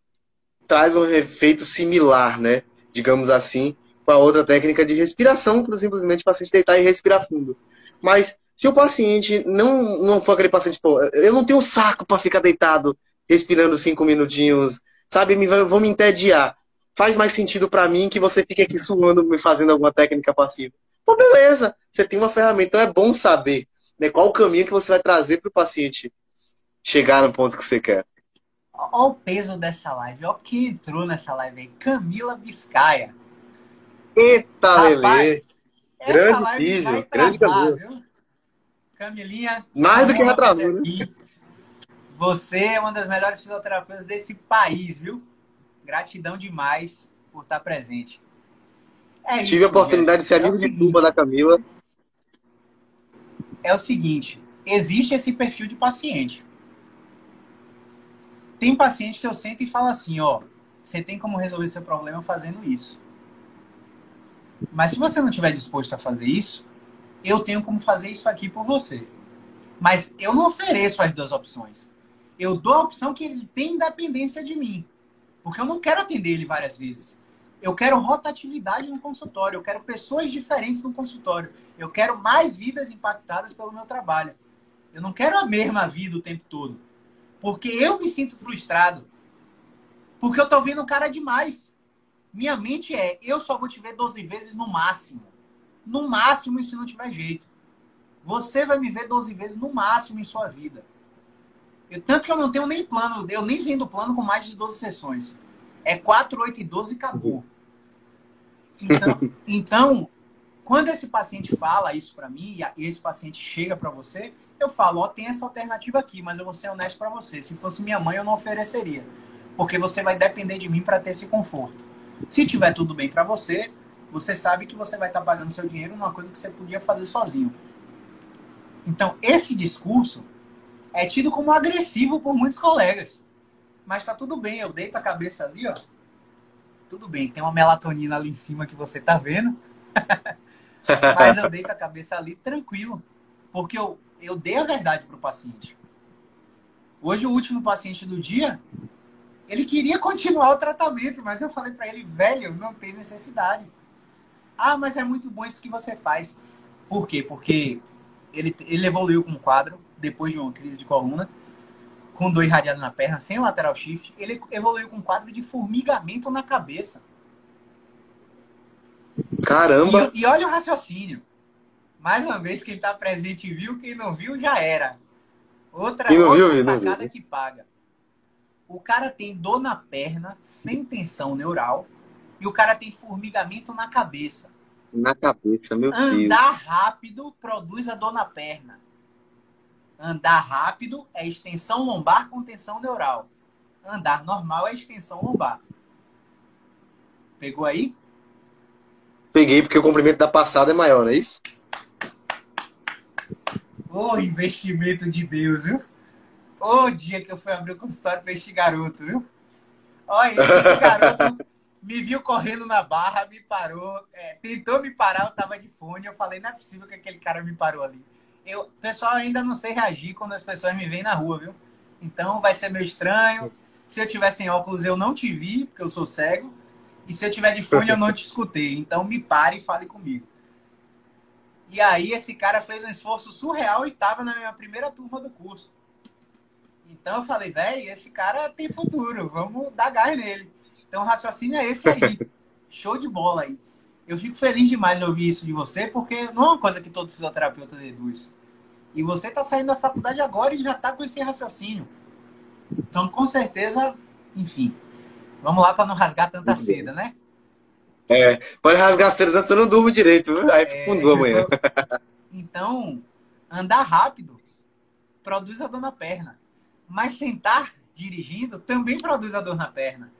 traz um efeito similar, né? Digamos assim, com a outra técnica de respiração, para simplesmente o paciente deitar e respirar fundo. Mas se o paciente não, não for aquele paciente, pô, eu não tenho saco para ficar deitado respirando cinco minutinhos, sabe? Me, vou me entediar. Faz mais sentido para mim que você fique aqui suando, me fazendo alguma técnica passiva. Pô, beleza, você tem uma ferramenta, então é bom saber né, qual o caminho que você vai trazer para o paciente chegar no ponto que você quer. Olha o peso dessa live, olha quem entrou nessa live aí, Camila Biscaia. Eita, Lelê! Grande físio, grande Camila. Camilinha. Mais do que já travou, né? Você é uma das melhores fisioterapeutas desse país, viu? Gratidão demais por estar presente. É Tive isso, a oportunidade de ser é amigo é de turma da Camila. É o seguinte, existe esse perfil de paciente. Tem paciente que eu sento e falo assim, ó, você tem como resolver seu problema fazendo isso. Mas se você não estiver disposto a fazer isso, eu tenho como fazer isso aqui por você. Mas eu não ofereço as duas opções. Eu dou a opção que ele tem independência de mim. Porque eu não quero atender ele várias vezes. Eu quero rotatividade no consultório. Eu quero pessoas diferentes no consultório. Eu quero mais vidas impactadas pelo meu trabalho. Eu não quero a mesma vida o tempo todo. Porque eu me sinto frustrado. Porque eu tô vendo um cara demais. Minha mente é, eu só vou te ver 12 vezes no máximo. No máximo, se não tiver jeito. Você vai me ver 12 vezes no máximo em sua vida. Eu, tanto que eu não tenho nem plano, eu nem vendo plano com mais de 12 sessões. É 4, 8 e 12 e acabou. Então, então quando esse paciente fala isso para mim e esse paciente chega para você, eu falo, ó, tem essa alternativa aqui, mas eu vou ser honesto para você. Se fosse minha mãe, eu não ofereceria. Porque você vai depender de mim para ter esse conforto. Se tiver tudo bem para você, você sabe que você vai estar tá pagando seu dinheiro numa coisa que você podia fazer sozinho. Então, esse discurso é tido como agressivo por muitos colegas. Mas tá tudo bem, eu deito a cabeça ali, ó. Tudo bem, tem uma melatonina ali em cima que você tá vendo. Mas eu deito a cabeça ali tranquilo. Porque eu, eu dei a verdade pro paciente. Hoje, o último paciente do dia, ele queria continuar o tratamento, mas eu falei para ele, velho, não tem necessidade. Ah, mas é muito bom isso que você faz. Por quê? Porque ele, ele evoluiu com um quadro, depois de uma crise de coluna, com dor irradiada na perna, sem lateral shift. Ele evoluiu com um quadro de formigamento na cabeça. Caramba! E, e olha o raciocínio. Mais uma vez, quem está presente viu, quem não viu já era. Outra, outra viu, sacada que paga. O cara tem dor na perna, sem tensão neural, e o cara tem formigamento na cabeça. Na cabeça, meu Andar Deus. Andar rápido produz a dor na perna. Andar rápido é extensão lombar com tensão neural. Andar normal é extensão lombar. Pegou aí? Peguei, porque o comprimento da passada é maior, não é isso? Ô, investimento de Deus, viu? O dia que eu fui abrir o consultório pra este garoto, viu? Olha, esse garoto me viu correndo na barra, me parou, é, tentou me parar, eu tava de fone, eu falei, não é possível que aquele cara me parou ali. Eu, pessoal, ainda não sei reagir quando as pessoas me veem na rua, viu? Então vai ser meio estranho. Se eu tiver sem óculos, eu não te vi, porque eu sou cego. E se eu tiver de fone, eu não te escutei. Então me pare e fale comigo. E aí esse cara fez um esforço surreal e tava na minha primeira turma do curso. Então eu falei, velho, esse cara tem futuro, vamos dar gás nele. Então o raciocínio é esse aí. Show de bola aí. Eu fico feliz demais de ouvir isso de você, porque não é uma coisa que todo fisioterapeuta deduz. E você está saindo da faculdade agora e já está com esse raciocínio. Então, com certeza, enfim. Vamos lá para não rasgar tanta seda, né? É, pode rasgar seda, você não durmo direito, viu? Aí fica com dor amanhã. Então, andar rápido produz a dor na perna. Mas sentar dirigindo também produz a dor na perna.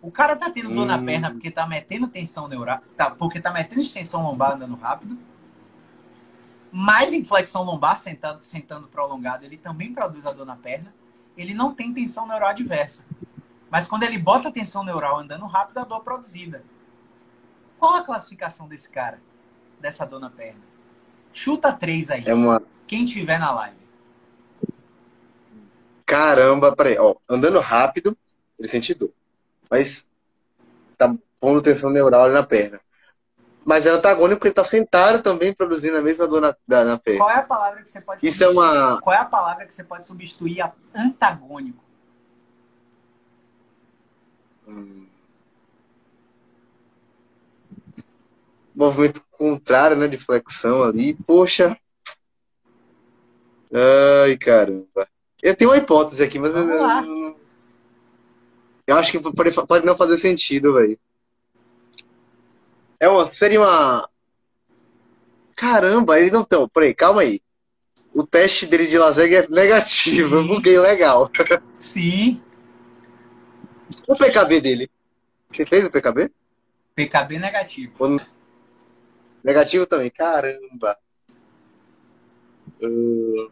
O cara tá tendo dor na Hum. perna porque tá metendo tensão neural, tá, porque tá metendo extensão lombar andando rápido. Mais inflexão lombar sentando, sentando prolongado, ele também produz a dor na perna. Ele não tem tensão neural adversa. Mas quando ele bota tensão neural andando rápido, a dor é produzida. Qual a classificação desse cara? Dessa dor na perna? Chuta três aí. É uma. Quem tiver na live. Caramba, peraí, ó. Andando rápido, ele sente dor. Mas tá pondo tensão neural ali na perna. Mas é antagônico porque ele tá sentado também produzindo a mesma dor na, na perna. Qual é a palavra que você pode Isso é uma. Qual é a palavra que você pode substituir a antagônico? hum, Movimento contrário, né? De flexão ali. Poxa. Ai, caramba. Eu tenho uma hipótese aqui, mas eu, lá. eu, eu acho que pode, pode não fazer sentido, velho. É uma, seria uma. Caramba, ele não tem. Peraí, calma aí. O teste dele de Laseg é negativo. Eu Sim. buguei legal. Sim. O PKB dele. Você fez o PKB? PKB negativo. Ou- Negativo também. Caramba. Uh,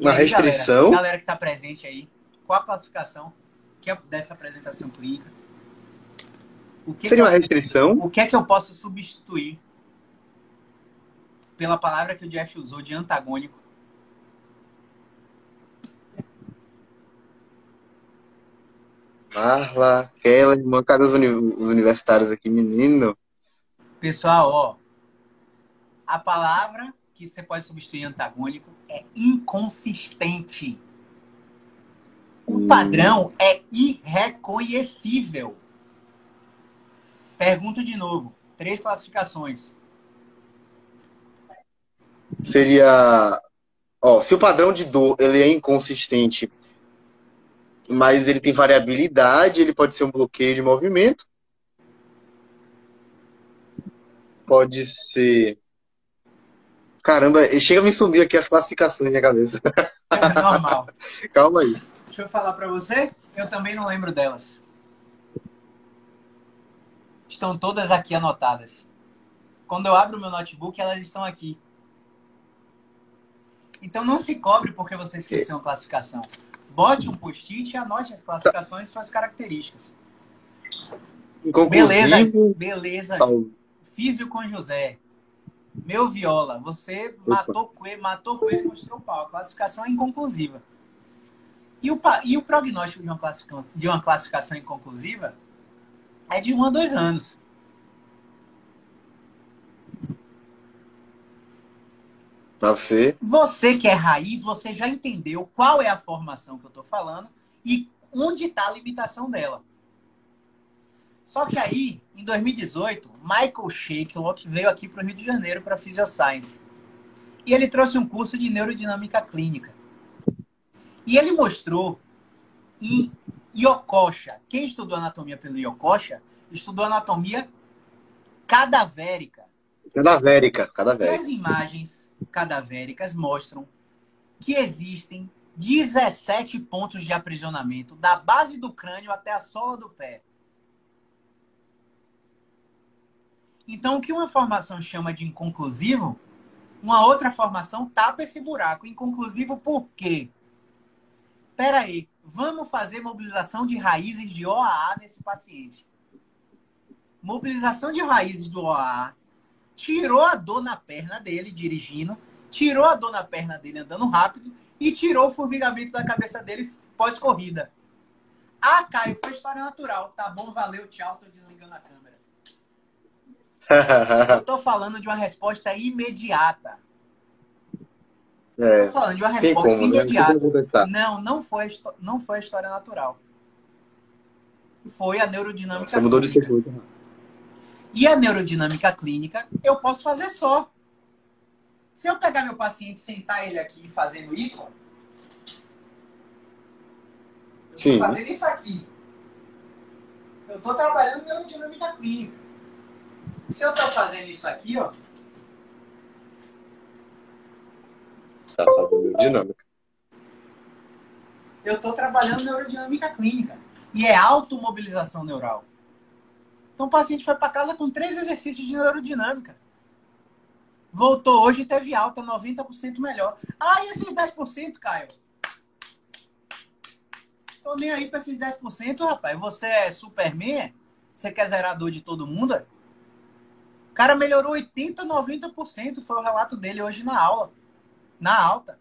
Uma aí, restrição? Galera, galera que está presente aí, qual a classificação que é dessa apresentação clínica? O que, Seria uma restrição? eu, o que é que eu posso substituir pela palavra que o Jeff usou de antagônico? Marla, Keller, mancada os, uni- os universitários aqui, menino. Pessoal, ó, a palavra que você pode substituir antagônico é inconsistente. O Hum. padrão é irreconhecível. Pergunto de novo. Três classificações. Seria. Ó, se o padrão de dor ele é inconsistente, mas ele tem variabilidade, ele pode ser um bloqueio de movimento. Pode ser. Caramba, chega a me sumir aqui as classificações na cabeça. É normal. Calma aí. Deixa eu falar pra você. Eu também não lembro delas. Estão todas aqui anotadas. Quando eu abro meu notebook, elas estão aqui. Então não se cobre porque você esqueceu uma classificação. Bote um post-it e anote as classificações e suas características. Beleza, Inconclusivo. beleza. tal. Físio com José. Meu viola, você matou coelho, matou coelho e mostrou pau. A classificação é inconclusiva. E o, e o prognóstico de uma, classificação, de uma classificação inconclusiva é de um a dois anos. Pra você. Você que é raiz, você já entendeu qual é a formação que eu estou falando e onde está a limitação dela. Só que aí, em 2018, Michael Shakelock veio aqui para o Rio de Janeiro para Physioscience. E ele trouxe um curso de neurodinâmica clínica. E ele mostrou em Yokosha. Quem estudou anatomia pelo Yokosha, estudou anatomia cadavérica. Cadavérica, E cadavérica. as imagens cadavéricas mostram que existem 17 pontos de aprisionamento da base do crânio até a sola do pé. Então, o que uma formação chama de inconclusivo, uma outra formação tapa esse buraco. Inconclusivo por quê? Pera aí, vamos fazer mobilização de raízes de OAA nesse paciente. Mobilização de raízes do OAA tirou a dor na perna dele dirigindo, tirou a dor na perna dele andando rápido e tirou o formigamento da cabeça dele pós-corrida. Ah, Caio, foi história natural. Tá bom, valeu, tchau, tô desligando a câmera. Eu tô falando de uma resposta imediata. É, Tô falando de uma resposta como, né? Imediata. contestar. Não, não foi, não foi a história natural. Foi a neurodinâmica Você mudou de clínica. segundo. E a neurodinâmica clínica eu posso fazer só. Se eu pegar meu paciente e sentar ele aqui fazendo isso, eu Sim. fazendo isso aqui. Eu tô trabalhando neurodinâmica clínica. Se eu tô fazendo isso aqui, ó, Tá fazendo dinâmica. eu estou trabalhando neurodinâmica clínica. E é automobilização neural. Então o paciente foi para casa com três exercícios de neurodinâmica. Voltou hoje e teve alta, 90% melhor. Ah, e esses 10%, Caio? Tô nem aí para esses 10%, rapaz. Você é Superman? Você quer zerar a dor de todo mundo? Cara melhorou 80%, 90%. Foi o relato dele hoje na aula. Na alta.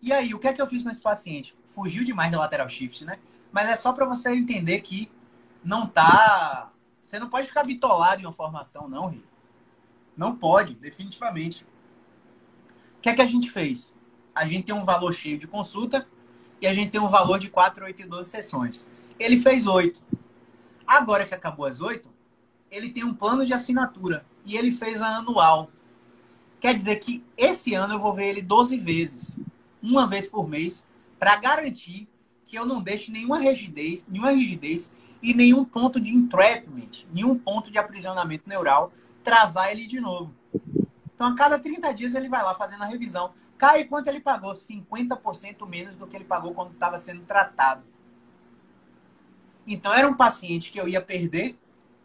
E aí, o que é que eu fiz com esse paciente? Fugiu demais do lateral shift, né? Mas é só para você entender que não tá. Você não pode ficar bitolado em uma formação, não, Rio. Não pode, definitivamente. O que é que a gente fez? A gente tem um valor cheio de consulta e a gente tem um valor de 4, 8 e 12 sessões. Ele fez 8. Agora que acabou as 8, ele tem um plano de assinatura e ele fez a anual. Quer dizer que esse ano eu vou ver ele 12 vezes, uma vez por mês, para garantir que eu não deixe nenhuma rigidez, nenhuma rigidez e nenhum ponto de entrapment, nenhum ponto de aprisionamento neural, travar ele de novo. Então, a cada 30 dias, ele vai lá fazendo a revisão. Cai quanto ele pagou? 50% menos do que ele pagou quando estava sendo tratado. Então, era um paciente que eu ia perder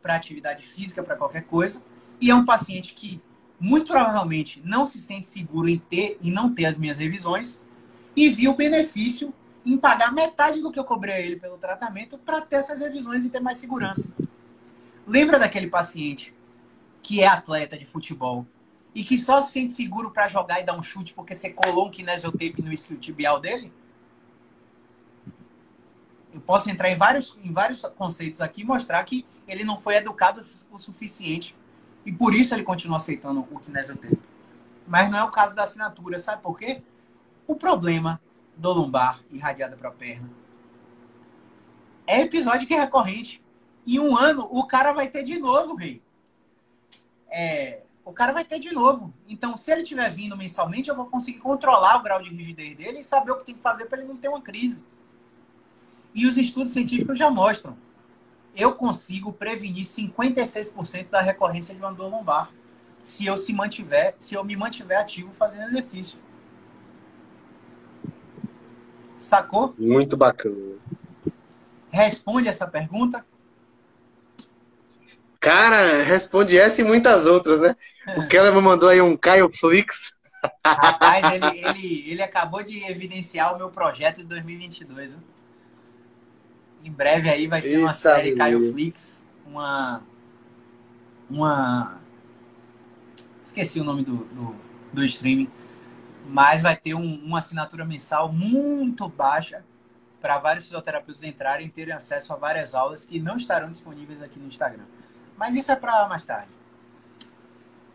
para atividade física, para qualquer coisa, e é um paciente que muito provavelmente não se sente seguro em ter e não ter as minhas revisões, e viu benefício em pagar metade do que eu cobrei a ele pelo tratamento para ter essas revisões e ter mais segurança. Lembra daquele paciente que é atleta de futebol e que só se sente seguro para jogar e dar um chute porque você colou um kinesiotape no isquiotibial dele? Eu posso entrar em vários, em vários conceitos aqui e mostrar que ele não foi educado o suficiente e por isso ele continua aceitando o kinesiotape. Mas não é o caso da assinatura, sabe por quê? O problema do lombar irradiada para a perna. É episódio que é recorrente. Em um ano, o cara vai ter de novo, rei. É, o cara vai ter de novo. Então, se ele estiver vindo mensalmente, eu vou conseguir controlar o grau de rigidez dele e saber o que tem que fazer para ele não ter uma crise. E os estudos científicos já mostram. Eu consigo prevenir 56% da recorrência de uma dor lombar se eu se mantiver, se eu me mantiver ativo fazendo exercício. Sacou? Muito bacana. Responde essa pergunta. Cara, responde essa e muitas outras, né? O Keller me mandou aí um Caio Flix. Rapaz, ele, ele, ele acabou de evidenciar o meu projeto de 2022. Viu? Em breve aí vai ter Eita uma série Caio Flix, uma. Uma. Esqueci o nome do, do, do streaming mas vai ter um, uma assinatura mensal muito baixa para vários fisioterapeutas entrarem e terem acesso a várias aulas que não estarão disponíveis aqui no Instagram. Mas isso é para mais tarde.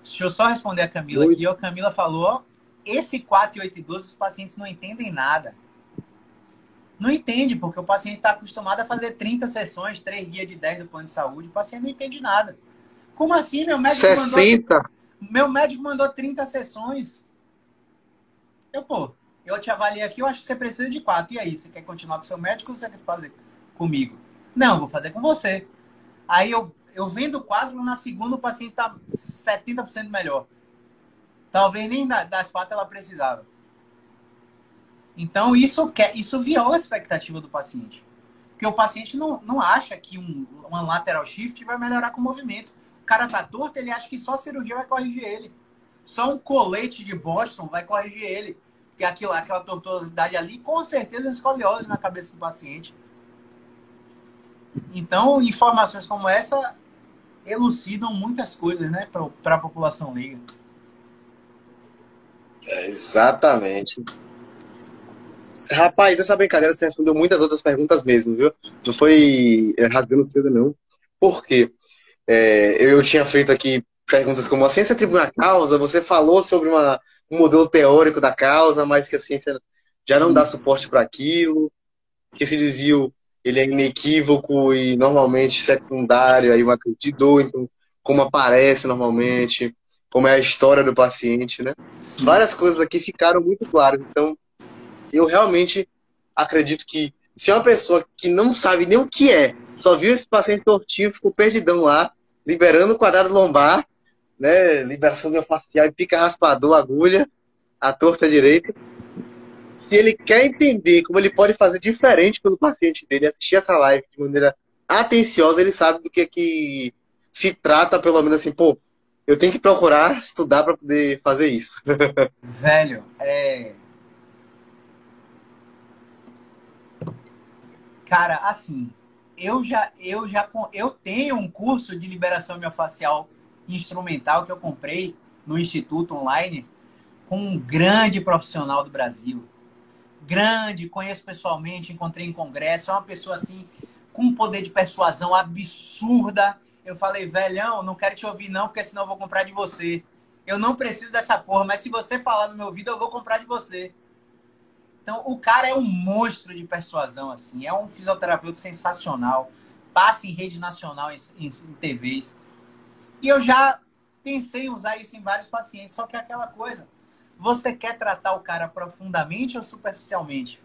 Deixa eu só responder a Camila Oi. aqui. A Camila falou: esse 4 e 8 e 12 os pacientes não entendem nada. Não entende, porque o paciente está acostumado a fazer 30 sessões, 3 guias de 10 do plano de saúde. O paciente não entende nada. Como assim? Meu médico 60. mandou. Meu médico mandou 30 sessões. Eu, pô, eu te avaliei aqui, eu acho que você precisa de quatro. E aí, você quer continuar com seu médico ou você quer fazer comigo? Não, vou fazer com você. Aí eu, eu vendo o quadro, na segunda o paciente está 70% melhor. Talvez nem das quatro ela precisava. Então, isso, quer, isso viola a expectativa do paciente. Porque o paciente não, não acha que um, uma lateral shift vai melhorar com o movimento. O cara tá torto, ele acha que só cirurgia vai corrigir ele. Só um colete de Boston vai corrigir ele. Porque aquilo, aquela tortuosidade ali, com certeza, é escoliose na cabeça do paciente. Então, informações como essa elucidam muitas coisas, né, para a população leiga. É, exatamente. Rapaz, essa brincadeira você respondeu muitas outras perguntas mesmo, viu? Não foi é, rasgando cedo, não. Por quê? É, eu tinha feito aqui perguntas como a ciência atribui a causa, você falou sobre uma, um modelo teórico da causa, mas que a ciência já não dá suporte para aquilo, que esse desvio ele é inequívoco e normalmente secundário, aí uma crise de dor, então, como aparece normalmente, como é a história do paciente, né? Sim. Várias coisas aqui ficaram muito claras. Então, eu realmente acredito que se uma pessoa que não sabe nem o que é, só viu esse paciente tortinho, ficou perdidão lá, liberando o quadrado lombar, né? Liberação facial e pica raspador, agulha, a torta direita. se ele quer entender como ele pode fazer diferente pelo paciente dele, assistir essa live de maneira atenciosa, ele sabe do que é que se trata, pelo menos assim, pô, eu tenho que procurar estudar para poder fazer isso. Velho, é. Cara, assim, eu já, eu já, eu tenho um curso de liberação miofascial instrumental que eu comprei no Instituto Online com um grande profissional do Brasil. Grande, conheço pessoalmente, encontrei em congresso, é uma pessoa assim com um poder de persuasão absurda. Eu falei, velhão, não quero te ouvir não, porque senão eu vou comprar de você. Eu não preciso dessa porra, mas se você falar no meu ouvido, eu vou comprar de você. Então, o cara é um monstro de persuasão, assim. É um fisioterapeuta sensacional. Passa em rede nacional, em, em, em TVs. E eu já pensei em usar isso em vários pacientes. Só que é aquela coisa. Você quer tratar o cara profundamente ou superficialmente?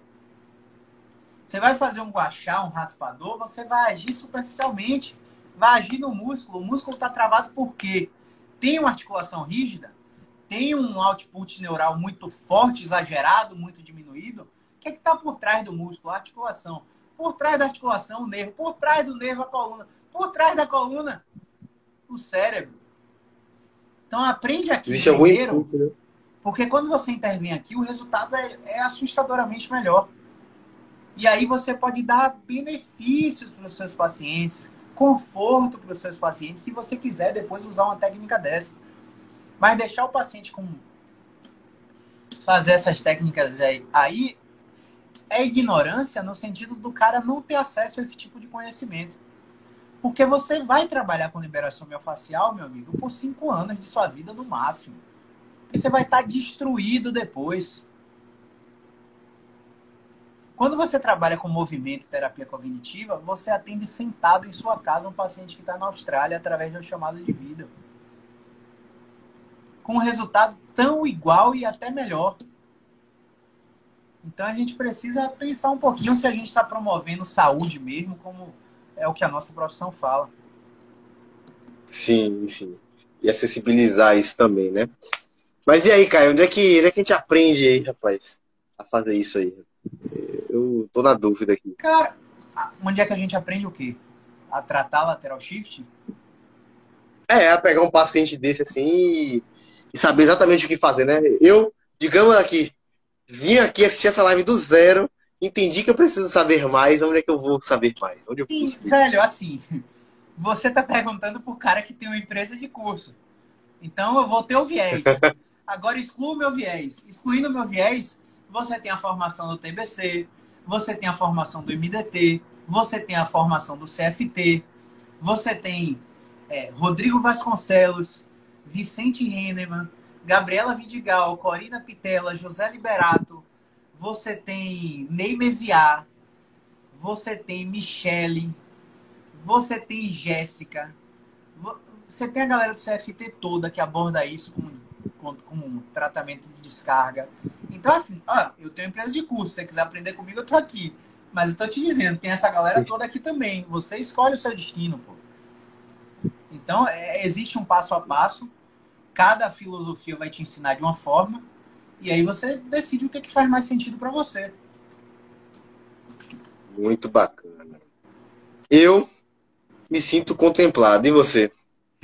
Você vai fazer um guachá, um raspador, você vai agir superficialmente. Vai agir no músculo. O músculo está travado por quê? Tem uma articulação rígida? Tem um output neural muito forte, exagerado, muito diminuído? O que é está por trás do músculo? A articulação. Por trás da articulação, o nervo. Por trás do nervo, a coluna. Por trás da coluna, o cérebro. Então aprende aqui Existe primeiro. Né? Porque quando você intervém aqui, o resultado é, é assustadoramente melhor. E aí você pode dar benefícios para os seus pacientes, conforto para os seus pacientes, se você quiser depois usar uma técnica dessa. Mas deixar o paciente com fazer essas técnicas aí, aí é ignorância no sentido do cara não ter acesso a esse tipo de conhecimento. Porque você vai trabalhar com liberação miofascial, meu amigo, por cinco anos de sua vida no máximo. E você vai estar destruído depois. Quando você trabalha com movimento e terapia cognitiva, você atende sentado em sua casa um paciente que está na Austrália através de uma chamada de vídeo. Com um resultado tão igual e até melhor. Então a gente precisa pensar um pouquinho se a gente está promovendo saúde mesmo, como é o que a nossa profissão fala. Sim, sim. E acessibilizar isso também, né? Mas e aí, Caio, onde é que, onde é que a gente aprende aí, rapaz, a fazer isso aí? Eu tô na dúvida aqui. Cara, onde é que a gente aprende o quê? A tratar lateral shift? É, pegar um paciente desse assim e, e saber exatamente o que fazer, né? Eu, digamos aqui, vim aqui assistir essa live do zero, entendi que eu preciso saber mais, onde é que eu vou saber mais? Onde eu Sim, velho, assim, você tá perguntando pro cara que tem uma empresa de curso. Então eu vou ter o viés. Agora exclua o meu viés. Excluindo o meu viés, você tem a formação do TBC, você tem a formação do MDT, você tem a formação do CFT, você tem é, Rodrigo Vasconcelos, Vicente Henneman, Gabriela Vidigal, Corina Pitela, José Liberato, você tem Ney Meziar, você tem Michele, você tem Jéssica, você tem a galera do CFT toda que aborda isso com, com, com um tratamento de descarga. Então, assim, ó, eu tenho empresa de curso, se você quiser aprender comigo, eu tô aqui. Mas eu tô te dizendo, tem essa galera toda aqui também. Você escolhe o seu destino, pô. Então, é, existe um passo a passo. Cada filosofia vai te ensinar de uma forma. E aí você decide o que, é que faz mais sentido para você. Muito bacana. Eu me sinto contemplado. E você?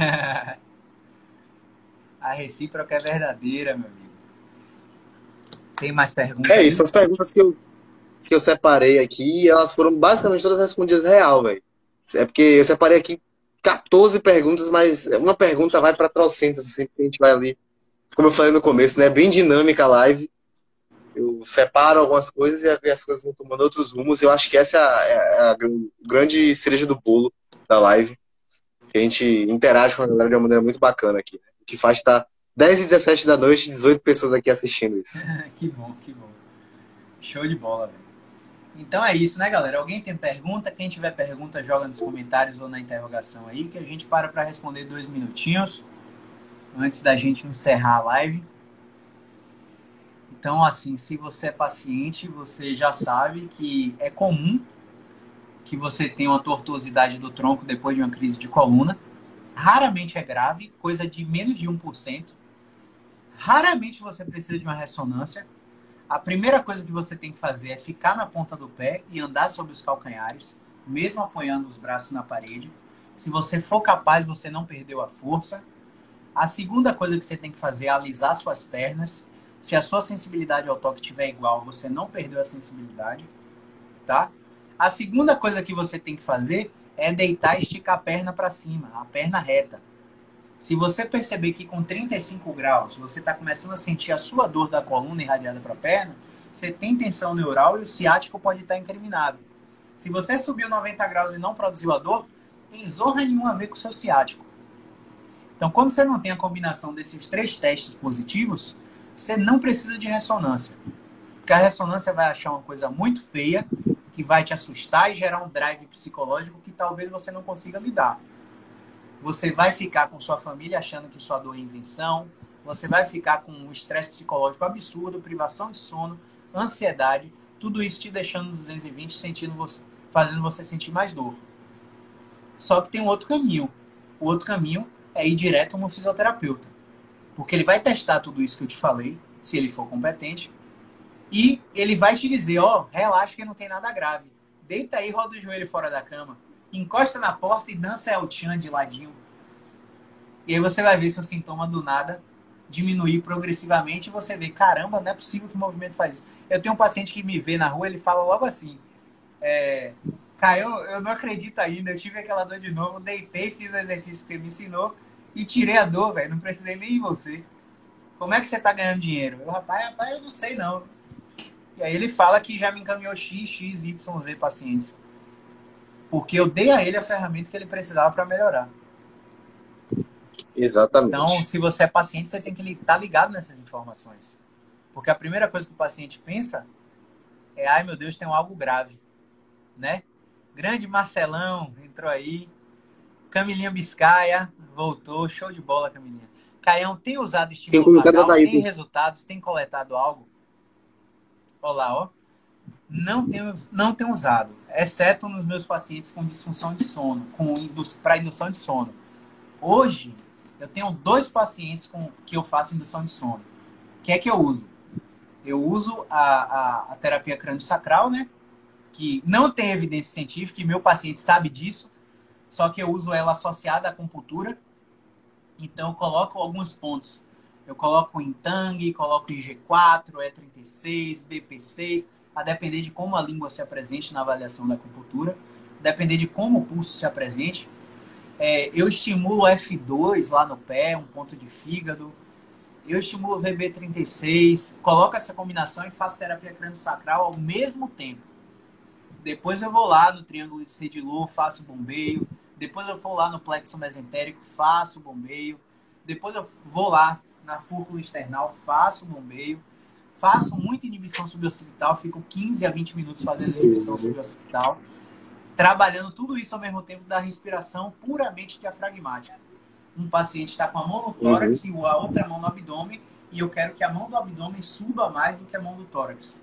a recíproca é verdadeira, meu amigo. Tem mais perguntas? É isso, as perguntas que eu, que eu separei aqui, elas foram basicamente todas respondidas real, velho. É porque eu separei aqui 14 perguntas, mas uma pergunta vai para trocentas, assim, a gente vai ali, como eu falei no começo, né? Bem dinâmica a live. Eu separo algumas coisas e as coisas vão tomando outros rumos. Eu acho que essa é a, é a grande cereja do bolo da live que a gente interage com a galera de uma maneira muito bacana aqui. Né? O que faz estar 10 e 17 da noite, 18 pessoas aqui assistindo isso. que bom, que bom. Show de bola, velho. Então é isso, né, galera? Alguém tem pergunta? Quem tiver pergunta, joga nos comentários ou na interrogação aí, que a gente para para responder dois minutinhos antes da gente encerrar a live. Então, assim, se você é paciente, você já sabe que é comum que você tem uma tortuosidade do tronco depois de uma crise de coluna. Raramente é grave, coisa de menos de 1%. Raramente você precisa de uma ressonância. A primeira coisa que você tem que fazer é ficar na ponta do pé e andar sobre os calcanhares, mesmo apoiando os braços na parede. Se você for capaz, você não perdeu a força. A segunda coisa que você tem que fazer é alisar suas pernas. Se a sua sensibilidade ao toque estiver igual, você não perdeu a sensibilidade, tá? A segunda coisa que você tem que fazer é deitar e esticar a perna para cima, a perna reta. Se você perceber que com 35 graus você está começando a sentir a sua dor da coluna irradiada para a perna, você tem tensão neural e o ciático pode estar incriminado. Se você subiu 90 graus e não produziu a dor, tem zorra nenhuma a ver com o seu ciático. Então, quando você não tem a combinação desses três testes positivos, você não precisa de ressonância. Porque a ressonância vai achar uma coisa muito feia, que vai te assustar e gerar um drive psicológico que talvez você não consiga lidar. Você vai ficar com sua família achando que sua dor é invenção, você vai ficar com um estresse psicológico absurdo, privação de sono, ansiedade, tudo isso te deixando no 220, sentindo você, fazendo você sentir mais dor. Só que tem um outro caminho. O outro caminho é ir direto no fisioterapeuta. Porque ele vai testar tudo isso que eu te falei, se ele for competente, e ele vai te dizer, ó, oh, relaxa que não tem nada grave. Deita aí, roda o joelho fora da cama, encosta na porta e dança El Chan de ladinho. E aí você vai ver seu sintoma do nada diminuir progressivamente e você vê, caramba, não é possível que o movimento faz isso. Eu tenho um paciente que me vê na rua, ele fala logo assim, é, Cara, eu, eu não acredito ainda, eu tive aquela dor de novo, deitei, fiz o exercício que você me ensinou e tirei a dor, velho, não precisei nem de você. Como é que você tá ganhando dinheiro? Eu, rapaz, rapaz, eu não sei não. E aí ele fala que já me encaminhou X, X, Y, Z pacientes. Porque eu dei a ele a ferramenta que ele precisava para melhorar. Exatamente. Então, se você é paciente, você tem que estar tá ligado nessas informações. Porque a primeira coisa que o paciente pensa é: ai meu Deus, tem algo grave. Né? Grande Marcelão entrou aí. Camilinha Biscaia voltou. Show de bola, Camilinha. Caião, tem usado estímulo vagal? Tem resultados? Tem coletado algo? Olá, ó. Não tenho, não tenho usado, exceto nos meus pacientes com disfunção de sono, com para indução de sono. Hoje, eu tenho dois pacientes com que eu faço indução de sono. O que é que eu uso? Eu uso a, a, a terapia crânio-sacral, né? Que não tem evidência científica, e meu paciente sabe disso, só que eu uso ela associada à acupuntura. Então, eu coloco alguns pontos eu coloco em Tang, coloco em G4, E36, BP6, a depender de como a língua se apresente na avaliação da acupuntura, depender de como o pulso se apresente. É, eu estimulo F2 lá no pé, um ponto de fígado. Eu estimulo VB36, coloco essa combinação e faço terapia crânio-sacral ao mesmo tempo. Depois eu vou lá no triângulo de Sedilor, faço bombeio. Depois eu vou lá no plexo mesentérico, faço bombeio. Depois eu vou lá na fúrcula external, faço bombeio, faço muita inibição suboccipital, fico 15 a 20 minutos fazendo Sim. inibição suboccipital, trabalhando tudo isso ao mesmo tempo da respiração puramente diafragmática. Um paciente está com a mão no tórax uhum. e a outra mão no abdômen, e eu quero que a mão do abdômen suba mais do que a mão do tórax.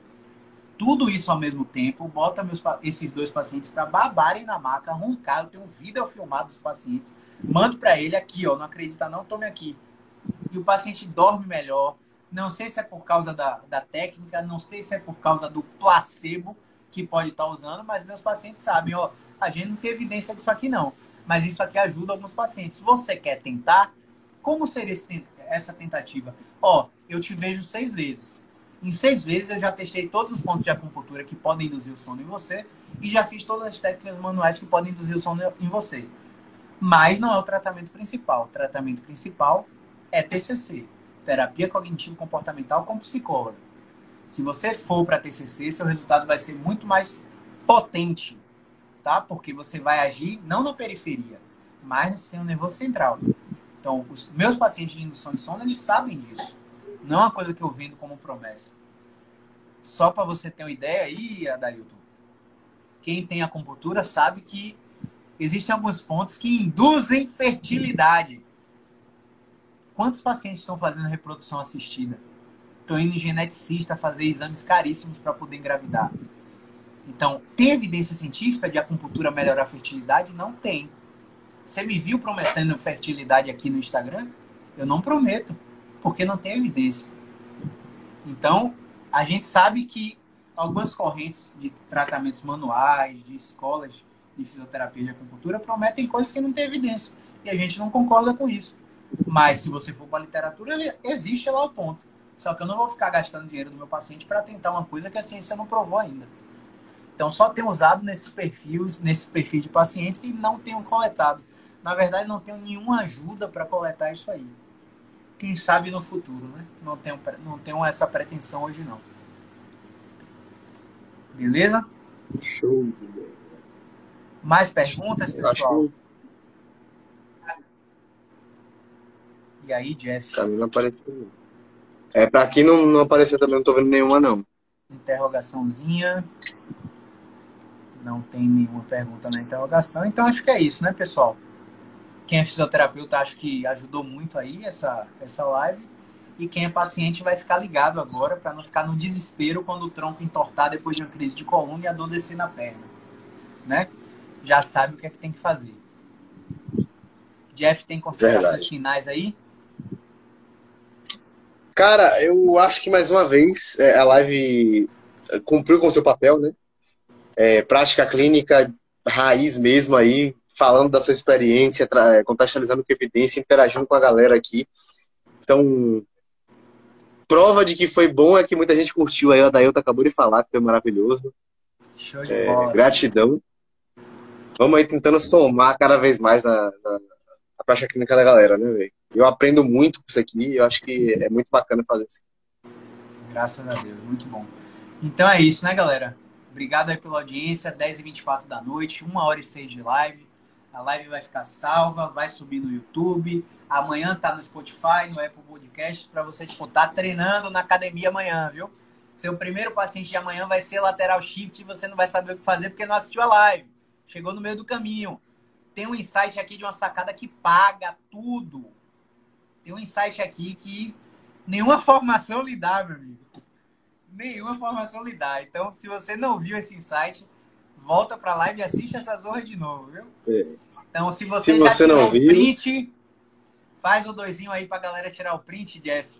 Tudo isso ao mesmo tempo, bota meus, esses dois pacientes para babarem na maca, roncar. Eu tenho vídeo filmado dos pacientes, mando para ele aqui, ó, não acredita não, tome aqui e o paciente dorme melhor. Não sei se é por causa da, da técnica, não sei se é por causa do placebo que pode estar usando, mas meus pacientes sabem, ó, a gente não tem evidência disso aqui não, mas isso aqui ajuda alguns pacientes. Se você quer tentar, como seria esse, essa tentativa? Ó, eu te vejo seis vezes. Em seis vezes eu já testei todos os pontos de acupuntura que podem induzir o sono em você e já fiz todas as técnicas manuais que podem induzir o sono em você. Mas não é o tratamento principal. O tratamento principal é TCC, terapia cognitivo comportamental com psicólogo. Se você for para TCC, seu resultado vai ser muito mais potente, tá? Porque você vai agir não na periferia, mas no sistema nervoso central. Então, os meus pacientes de indução de sono, eles sabem disso. Não é uma coisa que eu vendo como promessa. Só para você ter uma ideia aí, Adailton, quem tem acupuntura sabe que existem alguns pontos que induzem fertilidade. Quantos pacientes estão fazendo reprodução assistida? Estão indo em geneticista fazer exames caríssimos para poder engravidar. Então, tem evidência científica de acupuntura melhorar a fertilidade? Não tem. Você me viu prometendo fertilidade aqui no Instagram? Eu não prometo, porque não tem evidência. Então, a gente sabe que algumas correntes de tratamentos manuais, de escolas de fisioterapia e de acupuntura prometem coisas que não têm evidência. E a gente não concorda com isso. Mas se você for para a literatura, existe lá o ponto. Só que eu não vou ficar gastando dinheiro do meu paciente para tentar uma coisa que a ciência não provou ainda. Então só tenho usado nesses perfis, nesses perfis de pacientes e não tenho coletado. Na verdade, não tenho nenhuma ajuda para coletar isso aí. Quem sabe no futuro, né? Não tenho, não tenho essa pretensão hoje não. Beleza? Show. Mais perguntas, pessoal? E aí, Jeff? Pra mim não apareceu. É, pra aqui não, não apareceu também, não tô vendo nenhuma, não. Interrogaçãozinha. Não tem nenhuma pergunta na interrogação. Então acho que é isso, né, pessoal? Quem é fisioterapeuta, acho que ajudou muito aí essa, essa live. E quem é paciente vai ficar ligado agora para não ficar no desespero quando o tronco entortar depois de uma crise de coluna e a dor descer na perna. Né? Já sabe o que é que tem que fazer. Jeff, tem considerações Verdade. finais aí? Cara, eu acho que mais uma vez é, a live cumpriu com o seu papel, né? É, prática clínica raiz mesmo aí, falando da sua experiência, é, contextualizando com evidência, interagindo com a galera aqui. Então, prova de que foi bom é que muita gente curtiu aí. O Adailton acabou de falar que foi maravilhoso. Show de é, bola. Gratidão. Vamos aí tentando somar cada vez mais na, na, na prática clínica da galera, né, velho? Eu aprendo muito com isso aqui eu acho que é muito bacana fazer isso. Graças a Deus, muito bom. Então é isso, né, galera? Obrigado aí pela audiência, 10h24 da noite, 1 hora e 6 de live. A live vai ficar salva, vai subir no YouTube. Amanhã tá no Spotify, no Apple Podcast, para vocês estar treinando na academia amanhã, viu? Seu primeiro paciente de amanhã vai ser lateral shift e você não vai saber o que fazer porque não assistiu a live. Chegou no meio do caminho. Tem um insight aqui de uma sacada que paga tudo tem um insight aqui que nenhuma formação lhe dá, meu amigo. Nenhuma formação lhe dá. Então, se você não viu esse insight, volta pra live e assiste essa zorra de novo, viu? É. Então, se você, se você não viu... print, faz o doisinho aí pra galera tirar o print, Jeff.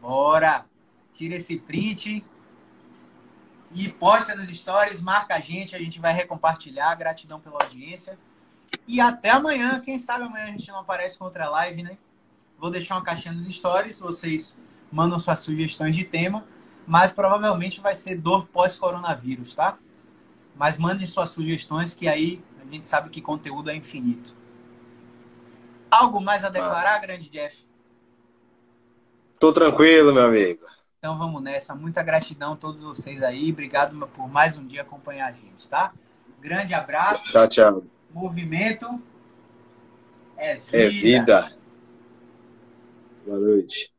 Bora! Tira esse print e posta nos stories, marca a gente, a gente vai recompartilhar. Gratidão pela audiência. E até amanhã. Quem sabe amanhã a gente não aparece com outra live, né? Vou deixar uma caixinha nos stories. Vocês mandam suas sugestões de tema. Mas provavelmente vai ser dor pós-coronavírus, tá? Mas mandem suas sugestões que aí a gente sabe que conteúdo é infinito. Algo mais a declarar, ah. grande Jeff? Tô tranquilo, meu amigo. Então vamos nessa. Muita gratidão a todos vocês aí. Obrigado por mais um dia acompanhar a gente, tá? Grande abraço. Tchau, tchau. Movimento é vida. É vida. Boa noite.